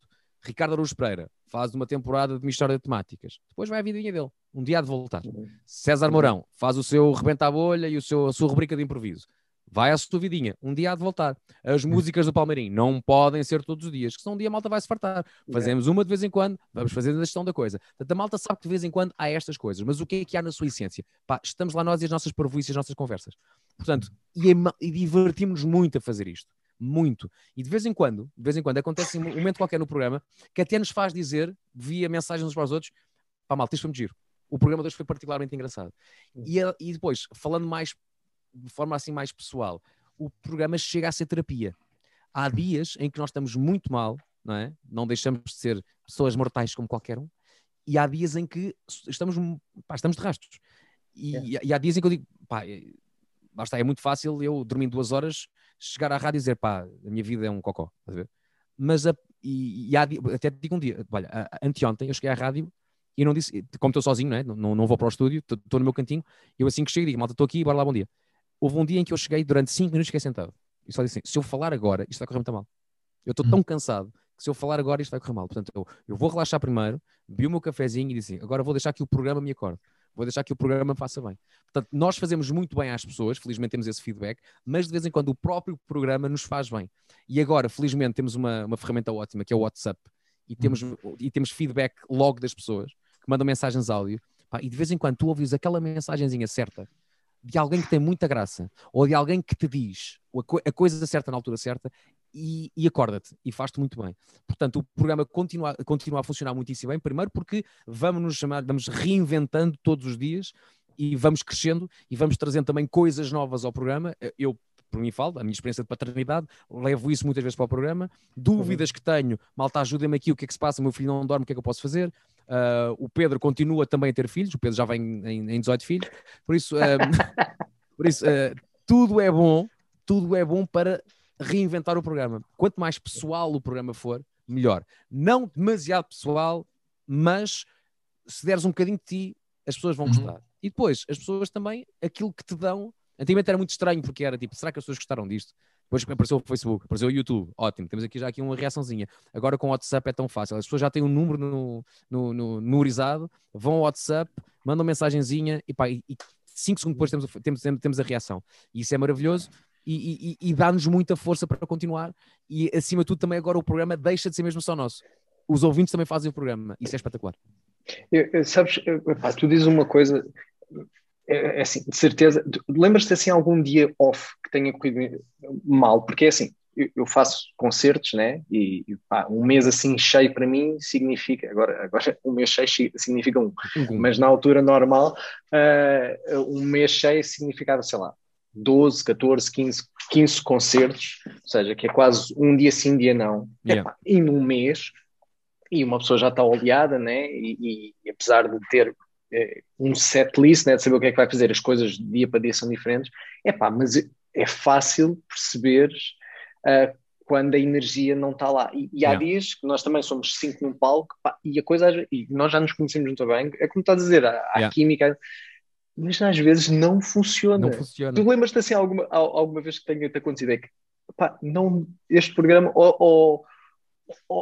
Ricardo Araújo Pereira faz uma temporada de mistória de temáticas. Depois vai a vidinha dele. Um dia há de voltar. Uhum. César Mourão faz o seu rebenta a bolha e o seu, a sua rubrica de improviso. Vai à sua vidinha, um dia há de voltar. As músicas do Palmeirinho não podem ser todos os dias, que senão um dia a malta vai se fartar. Fazemos uma de vez em quando, vamos fazendo a gestão da coisa. Portanto, a malta sabe que de vez em quando há estas coisas, mas o que é que há na sua essência? Pá, estamos lá nós e as nossas parvoíces e as nossas conversas. Portanto, e, é e divertimos-nos muito a fazer isto. Muito. E de vez em quando, de vez em quando, acontece um momento qualquer no programa que até nos faz dizer, via mensagens uns para os outros, pá, malta, isto foi muito giro. O programa de hoje foi particularmente engraçado. E, a- e depois, falando mais de forma assim mais pessoal, o programa chega a ser terapia. Há dias em que nós estamos muito mal, não é? Não deixamos de ser pessoas mortais como qualquer um, e há dias em que estamos, pá, estamos de rastos. E, e há dias em que eu digo, pá, eh, lá está, é muito fácil eu, dormindo duas horas, chegar à rádio e dizer, pá, a minha vida é um cocó, estás a ver? Mas, a- e, e há até te digo um dia, olha, anteontem eu cheguei à rádio e não disse, como estou sozinho, não, é? não, não vou para o estúdio, estou no meu cantinho, eu assim que chego digo, malta, estou aqui, bora lá, bom dia. Houve um dia em que eu cheguei durante 5 minutos fiquei sentado. E só disse assim, se eu falar agora, isto vai correr muito mal. Eu estou tão uhum. cansado que se eu falar agora isto vai correr mal. Portanto, eu, eu vou relaxar primeiro, vi o meu cafezinho e disse assim, agora vou deixar que o programa me acorde. Vou deixar que o programa faça bem. Portanto, nós fazemos muito bem às pessoas, felizmente temos esse feedback, mas de vez em quando o próprio programa nos faz bem. E agora, felizmente, temos uma, uma ferramenta ótima que é o WhatsApp e temos, uhum. e temos feedback logo das pessoas que mandam mensagens áudio. Pá, e de vez em quando tu ouves aquela mensagenzinha certa de alguém que tem muita graça ou de alguém que te diz a, coisa certa na altura certa e, e acorda-te e faz-te muito bem. Portanto, o programa continua, continua a funcionar muitíssimo bem, primeiro porque vamos nos chamar, vamos reinventando todos os dias e vamos crescendo e vamos trazendo também coisas novas ao programa. Eu, por mim falo, a minha experiência de paternidade, levo isso muitas vezes para o programa. Dúvidas uhum. que tenho, malta, ajuda-me aqui, o que é que se passa, meu filho não dorme, o que é que eu posso fazer? Uh, o Pedro continua também a ter filhos, o Pedro já vem em, em 18 filhos, por isso, um, por isso uh, tudo é bom, tudo é bom para reinventar o programa. Quanto mais pessoal o programa for, melhor. Não demasiado pessoal, mas se deres um bocadinho de ti, as pessoas vão uhum. gostar. E depois, as pessoas também, aquilo que te dão. Antigamente era muito estranho, porque era tipo, será que as pessoas gostaram disto? Depois apareceu o Facebook, apareceu o YouTube, ótimo, temos aqui já aqui uma reaçãozinha. Agora com o WhatsApp é tão fácil, as pessoas já têm um número no, no, no, vão ao WhatsApp, mandam mensagenzinha e pá, e, cinco segundos depois temos, temos, temos a reação. E isso é maravilhoso e, e, e dá-nos muita força para continuar. E acima de tudo, também agora o programa deixa de ser mesmo só nosso. Os ouvintes também fazem o programa. Isso é espetacular. Eu, eu, sabes, pá, tu dizes uma coisa, é, é assim, de certeza. Lembras-te assim algum dia off que tenha corrido mal? Porque é assim, eu faço concertos, né? E, pá, um mês assim cheio para mim significa, agora, agora um mês cheio significa um, uhum. mas na altura normal, uh, um mês cheio significava, sei lá, 12, 14, 15, 15 concertos, ou seja, que é quase um dia sim, dia não, yeah. e num mês, e uma pessoa já está oleada, né? E, e, e apesar de ter é, um set list, né? de saber o que é que vai fazer, as coisas de dia para dia são diferentes, é pá, mas é fácil perceber uh, quando a energia não está lá. E, e há yeah. dias que nós também somos cinco num palco pá, e a coisa, e nós já nos conhecemos muito bem, é como está a dizer, há, há yeah. química mas às vezes não funciona. Não funciona. Tu lembras-te assim alguma, alguma vez que tenha-te acontecido? É que pá, não, este programa, ou, ou,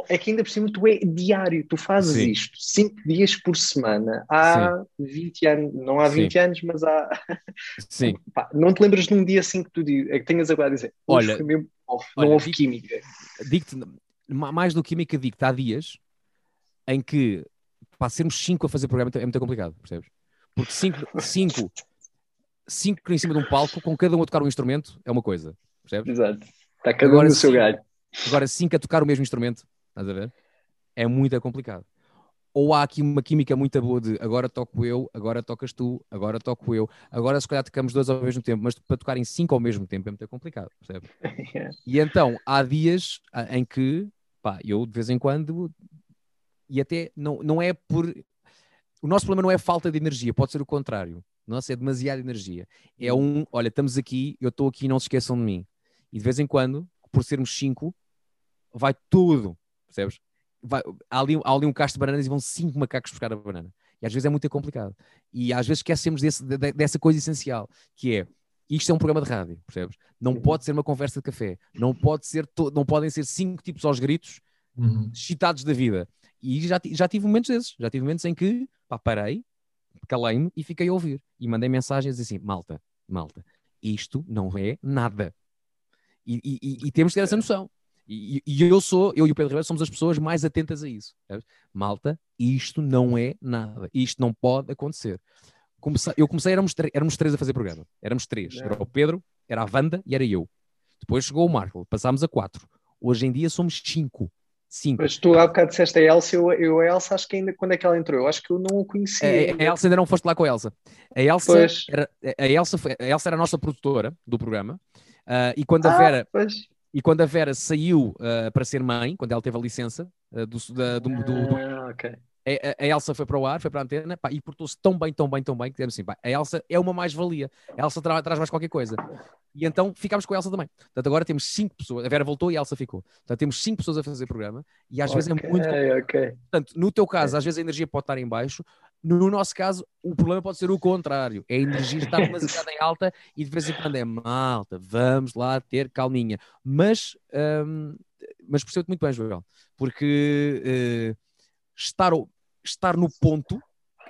é que ainda por cima tu é diário, tu fazes Sim. isto 5 dias por semana há Sim. 20 anos, não há 20 Sim. anos, mas há. Sim. Pá, não te lembras num dia assim que tu diz, é que tenhas agora a dizer, olha, mesmo off, olha, não houve química. Digo-te, mais do que química, digo-te, há dias em que para sermos 5 a fazer programa é muito complicado, percebes? Porque cinco, cinco, cinco em cima de um palco, com cada um a tocar um instrumento, é uma coisa. Percebes? Exato. Está cada um no seu galho. Agora, cinco a tocar o mesmo instrumento, estás a ver? É muito complicado. Ou há aqui uma química muito boa de agora toco eu, agora tocas tu, agora toco eu, agora se calhar tocamos dois ao mesmo tempo, mas para tocar em cinco ao mesmo tempo é muito complicado, percebe? E então há dias em que, pá, eu de vez em quando, e até não, não é por o nosso problema não é falta de energia, pode ser o contrário. Nossa, é demasiada energia. É um, olha, estamos aqui, eu estou aqui, não se esqueçam de mim. E de vez em quando, por sermos cinco, vai tudo, percebes? Vai, há, ali, há ali um cacho de bananas e vão cinco macacos buscar a banana. E às vezes é muito complicado. E às vezes esquecemos desse, de, dessa coisa essencial, que é isto é um programa de rádio, percebes? Não uhum. pode ser uma conversa de café, não, pode ser não podem ser cinco tipos aos gritos, uhum. da vida. E já, já tive momentos desses, já tive momentos em que pá, parei, calei-me e fiquei a ouvir. E mandei mensagens assim: malta, malta, isto não é nada. E, e, e temos que ter essa noção. E, e, eu sou, eu e o Pedro Ribeiro somos as pessoas mais atentas a isso. Sabe? Malta, isto não é nada. Isto não pode acontecer. Comecei, eu comecei, éramos, éramos três a fazer programa. Éramos três. Era o Pedro, era a Wanda e era eu. Depois chegou o Marco, passámos a quatro. Hoje em dia somos cinco. Cinco. Mas tu há bocado disseste a Elsa, eu, eu a Elsa acho que ainda quando é que ela entrou? Eu acho que eu não o conhecia. A, a Elsa ainda não foste lá com a Elsa. A Elsa, era, a Elsa, foi, a Elsa era a nossa produtora do programa uh, e quando a ah, Vera e quando a Vera saiu uh, para ser mãe, quando ela teve a licença uh, do, da, do, do, do, ah, okay. A, a, Elsa foi para o ar, foi para a antena pá, e portou-se tão bem, tão bem, tão bem que dizemos assim: pá, a Elsa é uma mais-valia. A Elsa tra traz mais qualquer coisa. E então ficámos com a Elsa também. Portanto, agora temos cinco pessoas. A Vera voltou e a Elsa ficou. Portanto, temos cinco pessoas a fazer programa e às okay, vezes é muito. Okay. Portanto, no teu caso, às vezes a energia pode estar em baixo. No nosso caso, o problema pode ser o contrário. É a energia estar demasiado em alta e de vez em quando é malta. Vamos lá ter calminha. Mas, hum, mas percebo-te muito bem, Joel. Porque. Uh, estar, estar no ponto,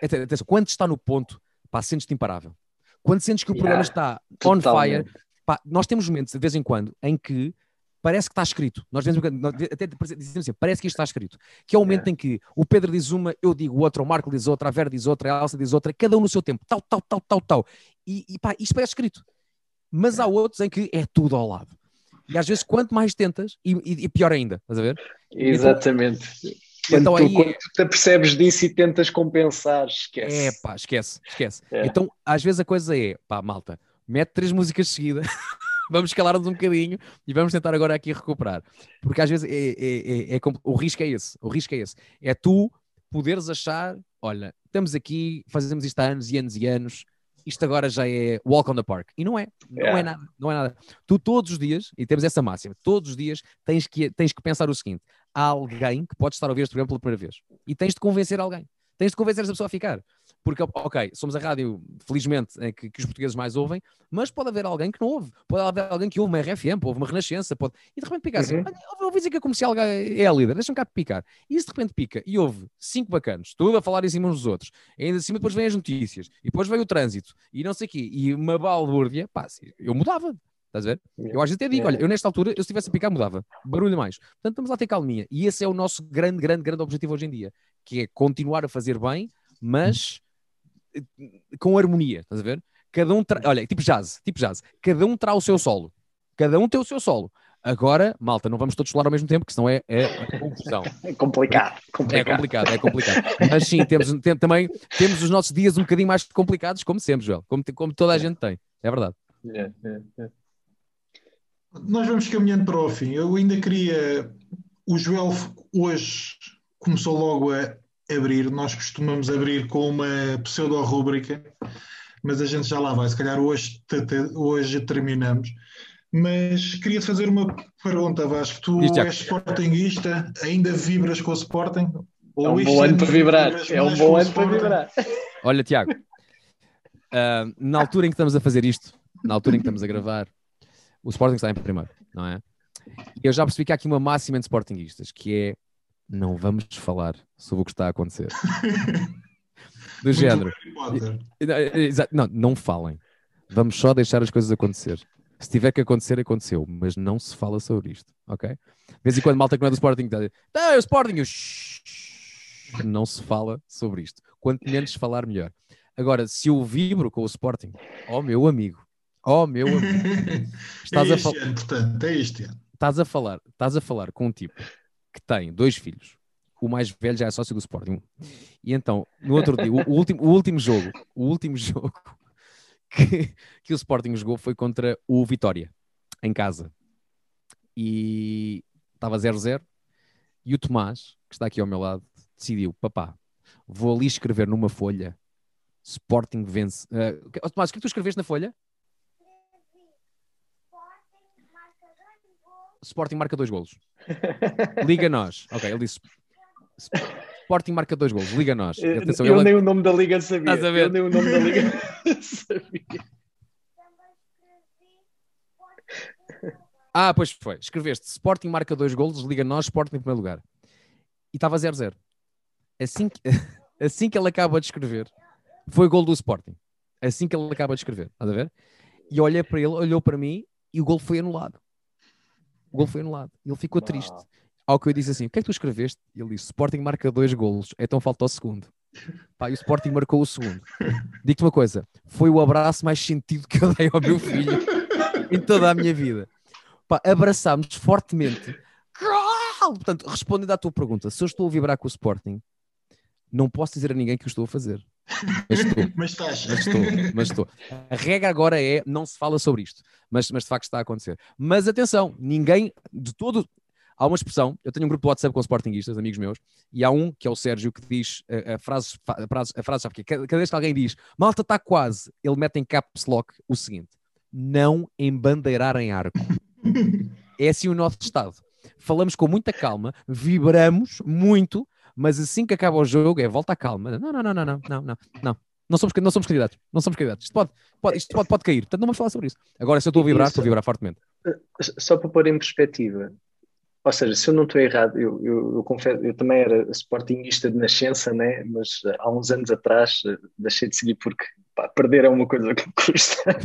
atenção, quando está no ponto, pá, sentes-te imparável. Quando sentes que o programa está on Totalmente. fire, pá, nós temos momentos de vez em quando em que parece que está escrito. Nós até dizemos assim, parece que isto está escrito. Que é o momento em que o Pedro diz uma, eu digo outra, o Marco diz outra, a Vera diz outra, a Elsa diz outra, cada um no seu tempo, tal, tal, tal, tal, tal. E, e pá, isto parece escrito. Mas há outros em que é tudo ao lado. E às vezes, quanto mais tentas, e, e, e pior ainda, estás a ver? Exatamente. Então, quando, então, tu, aí, quando tu te apercebes disso e tentas compensar, esquece. É pá, esquece, esquece. É. Então, às vezes a coisa é, pá, malta, mete três músicas seguidas, vamos escalar-nos um bocadinho e vamos tentar agora aqui recuperar. Porque às vezes é, é, é, é, o risco é esse, o risco é esse. É tu poderes achar, olha, estamos aqui, fazemos isto há anos e anos e anos, isto agora já é walk on the park. E não é, não yeah. é nada, não é nada. Tu todos os dias, e temos essa máxima, todos os dias tens que, tens que pensar o seguinte: há alguém que pode estar a ouvir este programa pela primeira vez. E tens de convencer alguém. Tens de convencer essa pessoa a ficar. Porque, ok, somos a rádio, felizmente, é que, que, os portugueses mais ouvem, mas pode haver alguém que não ouve. Pode haver alguém que ouve uma RFM, ouve uma Renascença, pode... e de repente pica assim, uhum. ouvi dizer que a comercial é a líder, deixa-me cá picar. E isso de repente pica e ouve cinco bacanos, tudo a falar em cima uns dos outros, e ainda assim depois vem as notícias, e depois vem o trânsito, e não sei o quê, e uma balbúrdia, pá, eu mudava. Estás a ver? Eu às vezes até digo, olha, eu nesta altura, eu se estivesse a picar, mudava. Barulho mais. Portanto, vamos lá ter calminha. E esse é o nosso grande, grande, grande objetivo hoje em dia, que é continuar a fazer bem, mas eh, com harmonia, estás a ver? Cada um, tra... olha, tipo jazz, tipo jazz. Cada um terá o seu solo. Cada um tem o seu solo. Agora, malta, não vamos todos falar ao mesmo tempo, que senão é, é confusão. É complicado, complicado. É complicado, é complicado. Mas sim, temos, tem, também temos os nossos dias um bocadinho mais complicados, como sempre, Joel, como, como toda a gente tem. É verdade. É, é, é. Nós vamos caminhando para o fim. Eu ainda queria. O Joel hoje começou logo a abrir. Nós costumamos abrir com uma pseudo-rúbrica, mas a gente já lá vai. Se calhar hoje, hoje terminamos. Mas queria fazer uma pergunta, Vasco. Tu Isto és sportinguista, ainda vibras com o Sporting? Ou é um bom ano para vibrar. É um bom ano para vibrar. Olha, Tiago, uh, na altura em que estamos a fazer isto, na altura em que estamos a gravar, o Sporting está em primeiro, não é? E eu já percebi que há aqui uma máxima de Sportingistas, que é não vamos falar sobre o que está a acontecer. Do género. Não, não falem. Vamos só deixar as coisas acontecer. Se tiver que acontecer, aconteceu. Mas não se fala sobre isto, ok? De vez em quando malta que não é do Sporting está a dizer, tá, é o Sporting, eu... não se fala sobre isto. Quanto menos falar, melhor. Agora, se eu vibro com o Sporting, ó oh, meu amigo, Oh, meu amigo. Estás é este a ano, portanto, é este ano. Estás a falar, estás a falar com um tipo que tem dois filhos. O mais velho já é sócio do Sporting. E então, no outro dia, o, o último, o último jogo, o último jogo que, que o Sporting jogou foi contra o Vitória, em casa. E estava 0-0. E o Tomás, que está aqui ao meu lado, decidiu: papá, vou ali escrever numa folha Sporting vence. Uh, Tomás, o que é que tu escreveste na folha? Sporting marca dois golos. Liga nós. Ok, ele disse Sporting marca dois golos. Liga nós. Atenção, eu ele... nem o nome da liga sabia. Estás a ver? Eu nem o nome da liga sabia. Ah, pois foi. Escreveste Sporting marca dois golos, liga nós, Sporting em primeiro lugar. E estava 0-0. Assim que, assim que ele acaba de escrever, foi gol do Sporting. Assim que ele acaba de escrever. Estás a ver? E olhei para ele, olhou para mim e o gol foi anulado o gol foi anulado. Ele ficou triste. Ao que eu disse assim: o que é que tu escreveste? Ele disse: Sporting marca dois golos, então falta o segundo. Pá, e o Sporting marcou o segundo. Digo-te uma coisa: foi o abraço mais sentido que eu dei ao meu filho em toda a minha vida. Pá, abraçámos fortemente. Portanto, respondendo à tua pergunta, se eu estou a vibrar com o Sporting, não posso dizer a ninguém que o estou a fazer. Mas estou. mas estás. Mas estou, mas estou. A regra agora é não se fala sobre isto, mas, mas de facto está a acontecer. Mas atenção, ninguém de todo. há uma expressão, eu tenho um grupo de WhatsApp com sportinguistas, amigos meus, e há um, que é o Sérgio, que diz a, a frase, a frase, a frase sabe que cada, cada vez que alguém diz malta está quase, ele mete em caps lock o seguinte, não embandeirar em arco. é assim o nosso estado. Falamos com muita calma, vibramos muito, mas assim que acaba o jogo é volta à calma. Não, não, não, não, não, não, não, não. Não somos, não somos candidatos. Não somos candidatos. Isto pode, pode, isto pode, pode cair. Portanto, não vamos falar sobre isso. Agora, se eu estou a vibrar, estou a vibrar fortemente. Só para pôr em perspectiva, ou seja, se eu não estou errado, eu, eu, eu, confesso, eu também era sportingista de nascença, né? mas há uns anos atrás eh, deixei de seguir porque pá, perder é uma coisa que me custa.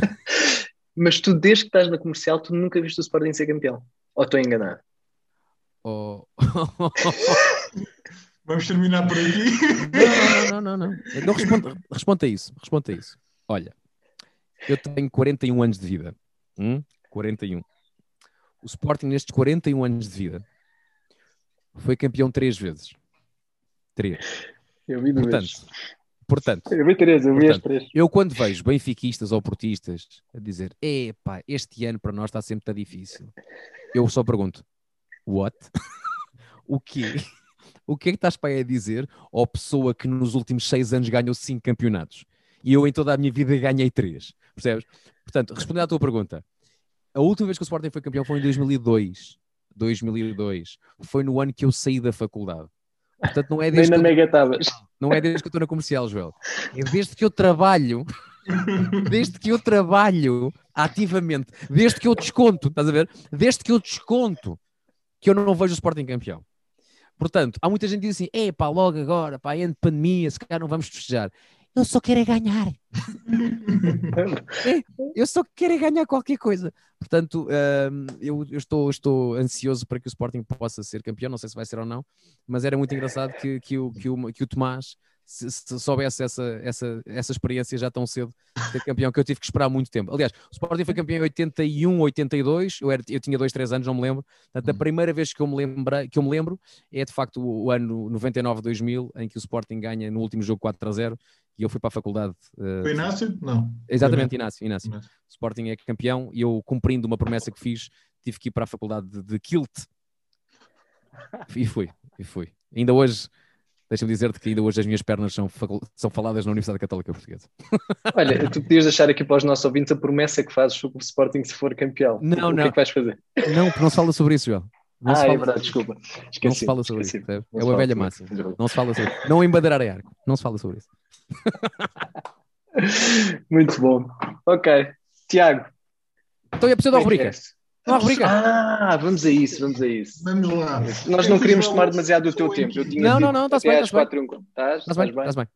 mas tu, desde que estás na comercial, tu nunca viste o Sporting ser campeão? Ou estou enganado? Oh. Vamos terminar por aqui. Não, não, não, não. não. responde a isso. Responde a isso. Olha, eu tenho 41 anos de vida. Hum? 41. O Sporting, nestes 41 anos de vida, foi campeão três vezes. Três. Eu vi portanto, portanto, eu vi três, eu vi portanto, as três. Eu, quando vejo benfiquistas ou portistas a dizer, epá, este ano para nós está sempre tão difícil, eu só pergunto, what? o quê? O que é que estás para aí a dizer ao pessoa que nos últimos seis anos ganhou cinco campeonatos? E eu em toda a minha vida ganhei três, percebes? Portanto, respondendo à tua pergunta, a última vez que o Sporting foi campeão foi em 2002. 2002. Foi no ano que eu saí da faculdade. Portanto, não é desde Nem na. Não é desde que eu estou na comercial, Joel. É desde que eu trabalho, desde que eu trabalho ativamente, desde que eu desconto, estás a ver? Desde que eu desconto que eu não vejo o Sporting campeão. Portanto, há muita gente que diz assim: é pá, logo agora, pá, de pandemia, se calhar não vamos festejar. Eu só quero é ganhar. é, eu só quero é ganhar qualquer coisa. Portanto, um, eu, eu, estou, estou ansioso para que o Sporting possa ser campeão. Não sei se vai ser ou não, mas era muito engraçado que, que, o, que, o, que o Tomás se, se, soubesse essa, essa, essa experiência já tão cedo ser campeão, que eu tive que esperar muito tempo. Aliás, o Sporting foi campeão em 81, 82, eu, era, eu tinha 2, 3 anos, não me lembro. Portanto, a uhum. primeira vez que eu me, lembra, que eu me lembro é de facto o, o ano 99-2000, em que o Sporting ganha no último jogo 4 a 0 e eu fui para a faculdade. Uh, foi Inácio? Não. Exatamente, Inácio, Inácio. Inácio. O Sporting é campeão e eu, cumprindo uma promessa que fiz, tive que ir para a faculdade de, de Kilt. E fui, e fui. Ainda hoje Deixa-me dizer-te que ainda hoje as minhas pernas são, são faladas na Universidade Católica Portuguesa. Olha, tu podias deixar aqui para os nossos ouvintes a promessa que fazes sobre o Sporting se for campeão. Não, o não. que é que vais fazer? Não, porque não se fala sobre isso, João. Não ah, é verdade, sobre... desculpa. Esqueci, não se fala sobre esqueci. isso. É uma velha massa. Não se fala sobre isso. Não embadeirar em arco. Não se fala sobre isso. Muito bom. Ok. Tiago. Então, a pessoa da rubrica? Não há rubrica. Ah, vamos a isso, vamos a isso. Vamos lá. Nós não queríamos tomar demasiado do teu tempo. não, não, não, está-se bem, está-se bem. Estás bem, estás bem.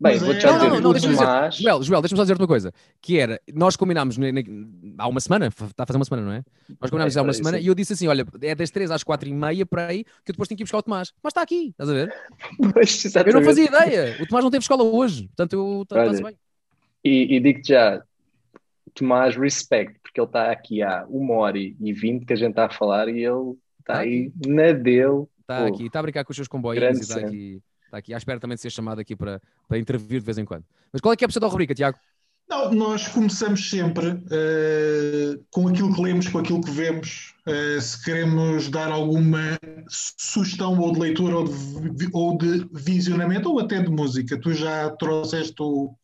Bem, vou-te já dizer, não, não, deixa dizer, Joel, Joel deixa-me só dizer uma coisa, que era, nós combinámos há uma semana, está a fazer uma semana, não é? Nós combinámos é, há uma semana e eu disse assim, olha, é das 3 às 4 e meia para aí, que eu depois tenho que ir buscar o Tomás. Mas está aqui, estás a ver? Pois, eu não fazia ideia, o Tomás não teve escola hoje, portanto eu está-se bem. E, e digo-te já, Tomás, respect, porque ele está aqui há uma hora e vinte que a gente está a falar e ele está tá aí na dele. Está aqui, está a brincar com os seus comboios e está aqui, está aqui, à espera também de ser chamado aqui para, para intervir de vez em quando. Mas qual é que é a pessoa da rubrica, Tiago? Não, nós começamos sempre uh, com aquilo que lemos, com aquilo que vemos. Uh, se queremos dar alguma sugestão ou de leitura ou de, ou de visionamento ou até de música. Tu já trouxeste o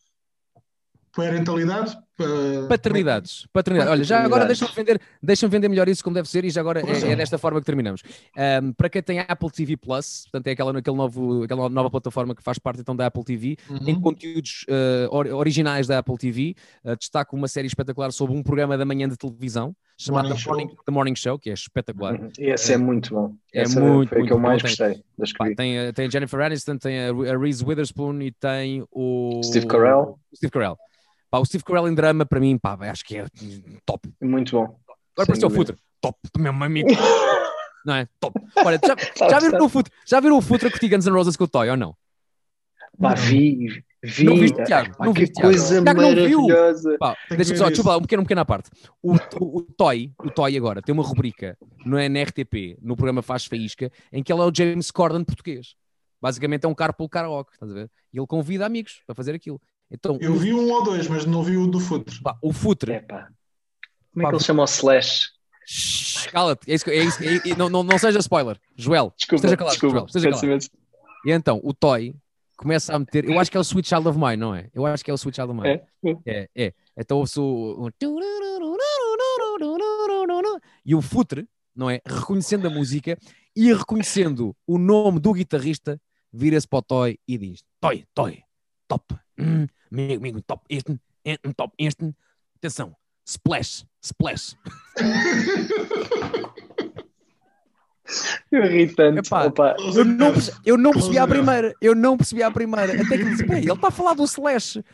parentalidade? Uh, paternidades, paternidades. Olha, já agora deixa-me vender, deixa vender melhor isso como deve ser e já agora é, é, desta forma que terminamos. Um, para quem tem Apple TV Plus, portanto é aquela, aquele novo, aquela nova plataforma que faz parte então da Apple TV, uhum. tem conteúdos uh, originais da Apple TV, uh, destaco uma série espetacular sobre um programa da manhã de televisão chamado Morning The, Morning, The Morning Show, que é espetacular. Uhum. Esse é, é muito bom. É Essa muito, foi muito, que eu mais gostei das pá, tem, tem a Jennifer Aniston, tem a, a Reese Witherspoon e tem o Steve Carell. Steve Carell. Pá, o Steve Carell em drama, para mim, pá, acho que é top. Muito bom. Agora pareceu o Futre. Top, meu amigo. não é? Top. Olha, já, já viram o Futre? Já viram o Futre com Guns N' Roses com o Toy ou não? Pá, vi, vi. Não viste, Tiago? Não que coisa Tiago. maravilhosa. Deixa-me só, deixa lá, um pequeno, um pequeno à parte. O, o, o, Toy, o Toy agora, tem uma rubrica não é, na RTP, no programa Faz Faísca, em que ele é o James Corden português. Basicamente é um carpool karaoke, estás a ver? E ele convida amigos para fazer aquilo. Então, eu vi um ou dois, mas não vi o do Futre. Pá, o Futre. É, pá. Como é que ele chama o Slash? Cala-te, é isso, é isso, é- é- não, não, não seja spoiler. Joel, Desculpa, esteja calado, desculpa. Joel, esteja calado. E então, o Toy começa a meter. Eu acho que é o Sweet Child of Mine, não é? Eu acho que é o Sweet Child of Mine. É, É, é. Então ouço o. o- E o Futre, não é? Reconhecendo a música e reconhecendo o nome do guitarrista, vira-se para o Toy e diz: Toy, Toy, top, hum, amigo, amigo, top, este, este, top, este. Atenção, splash, splash. Irritante. Epá, Opa. Eu não, eu não percebi à enough. primeira, eu não percebi à primeira. Até que ele disse: "Peraí, ele está a falar do Slash.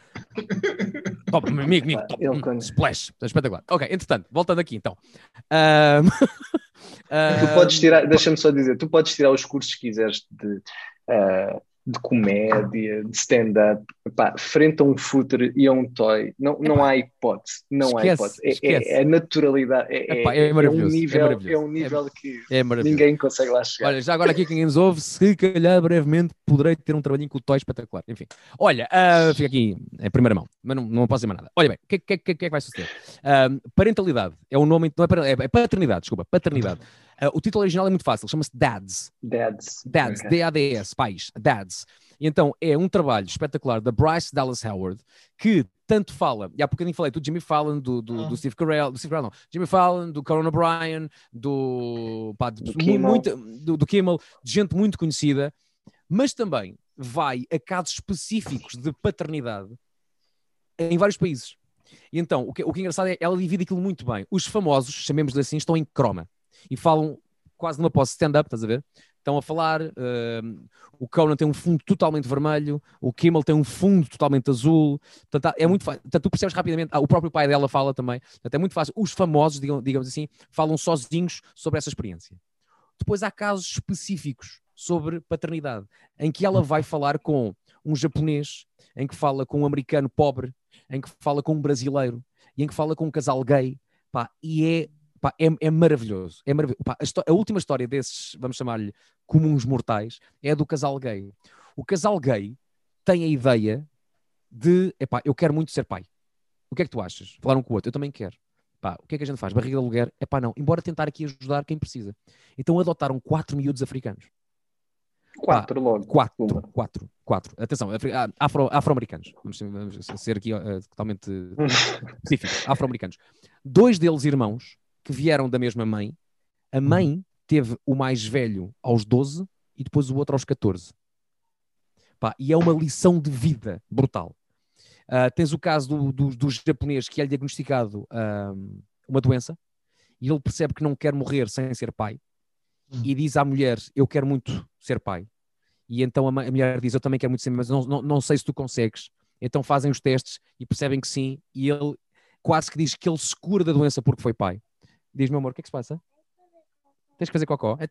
Top, amigo, amigo, top. Hum, Splash. Espetacular. Ok, entretanto, voltando aqui então. Ahm, Tu podes tirar, deixa-me só dizer, tu podes tirar os cursos que quiseres de, ah, de comédia, de stand-up, frente a um footer e a um toy, não, não há hipótese, não há Esquece, hipótese. É, esquece. é, é naturalidade, é, Epá, é, é é um é nível, é um nível que É ninguém consegue lá chegar. Olha, já agora aqui quem nos ouve, se calhar brevemente poderei ter um trabalhinho com o Toy espetacular. Enfim, olha, ah, fica aqui em primeira mão, mas não, não posso dizer mais nada. Olha bem, o que, que, que, que é que vai suceder? Ah, parentalidade é um nome, não é, é paternidade, desculpa, paternidade. Ah, o título original é muito fácil, chama-se Dads. Dads. Dads, Ok. D-A-D-S, pais, Dads. E então é um trabalho espetacular da Bryce Dallas Howard que tanto fala, e há bocadinho falei do Jimmy Fallon, do, do, do Ah. Steve Carell, do Steve Carell não, Jimmy Fallon, do Conan O'Brien, do, pá, de- Do mu- Kimmel. muita- do, do Kimmel, de gente muito conhecida, mas também vai a casos específicos de paternidade em vários países. E então, o que, o que é engraçado é ela divide aquilo muito bem. Os famosos, chamemos-lhe assim, estão em croma e falam quase numa posse stand-up, estás a ver? Estão a falar, hum, o Conan tem um fundo totalmente vermelho, o Kimmel tem um fundo totalmente azul, portanto, é muito fácil, portanto, tu percebes rapidamente, ah, o próprio pai dela fala também, portanto, é muito fácil, os famosos, digam- digamos assim, falam sozinhos sobre essa experiência. Depois há casos específicos sobre paternidade, em que ela vai falar com um japonês, em que fala com um americano pobre, em que fala com um brasileiro, e em que fala com um casal gay, pá, e é Pá, é, é maravilhoso. É maravilhoso. Pá, a, a última história desses, vamos chamar-lhe comuns mortais, é a do casal gay. O casal gay tem a ideia de, epá, eu quero muito ser pai. O que é que tu achas? Falaram com o outro, eu também quero. Pá, o que é que a gente faz? Barriga de aluguer? É pá, não. Embora tentar aqui ajudar quem precisa. Então adotaram quatro miúdos africanos. Quatro logo. Quatro, Pumba. quatro, quatro. Atenção, ah, afro- afro-americanos. vamos, ser- vamos ser aqui eh, totalmente específicos. Afro-americanos. Dois deles irmãos que vieram da mesma mãe. A mãe teve o mais velho aos 12 e depois o outro aos 14. Pá, e é uma lição de vida brutal. Ah, tens o caso do, do, do japonês que é diagnosticado ah, uma doença e ele percebe que não quer morrer sem ser pai Hum. e diz à mulher: Eu quero muito ser pai. E então a, a mulher diz: Eu também quero muito ser, mas não, não, não sei se tu consegues. Então fazem os testes e percebem que sim, e ele quase que diz que ele se cura da doença porque foi pai. Diz: Meu amor, o que é que se passa? Tens que fazer cocó.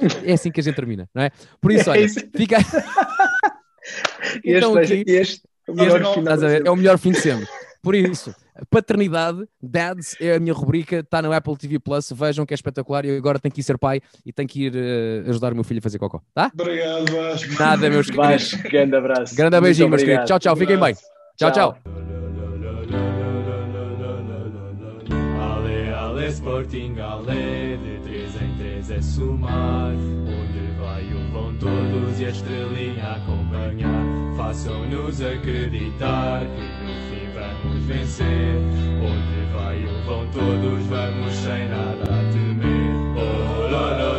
Então, é assim que a gente termina, não é? Por isso, olha, É isso. fica. Este, Então, vai aqui- ser- este, o melhor não- final ver? É o melhor fim de sempre. Por isso, paternidade, dads é a minha rubrica, está no Apple TV Plus. Vejam que é espetacular. E agora tenho que ir ser pai e tenho que ir eh, ajudar o meu filho a fazer cocó. Tá? Obrigado, Vasco. Nada, meus queridos. Vasco, grande abraço. Grande beijinho, meus queridos. Tchau, tchau. Fiquem bem. Tchau, tchau. Ale, Sporting Alé, de 3 em 3 é somar. Onde vai O vão todos e a estrelinha acompanhar. Façam-nos acreditar que no fim vamos vencer. Onde vai O vão todos, vamos sem nada a temer. Oh, oh, oh.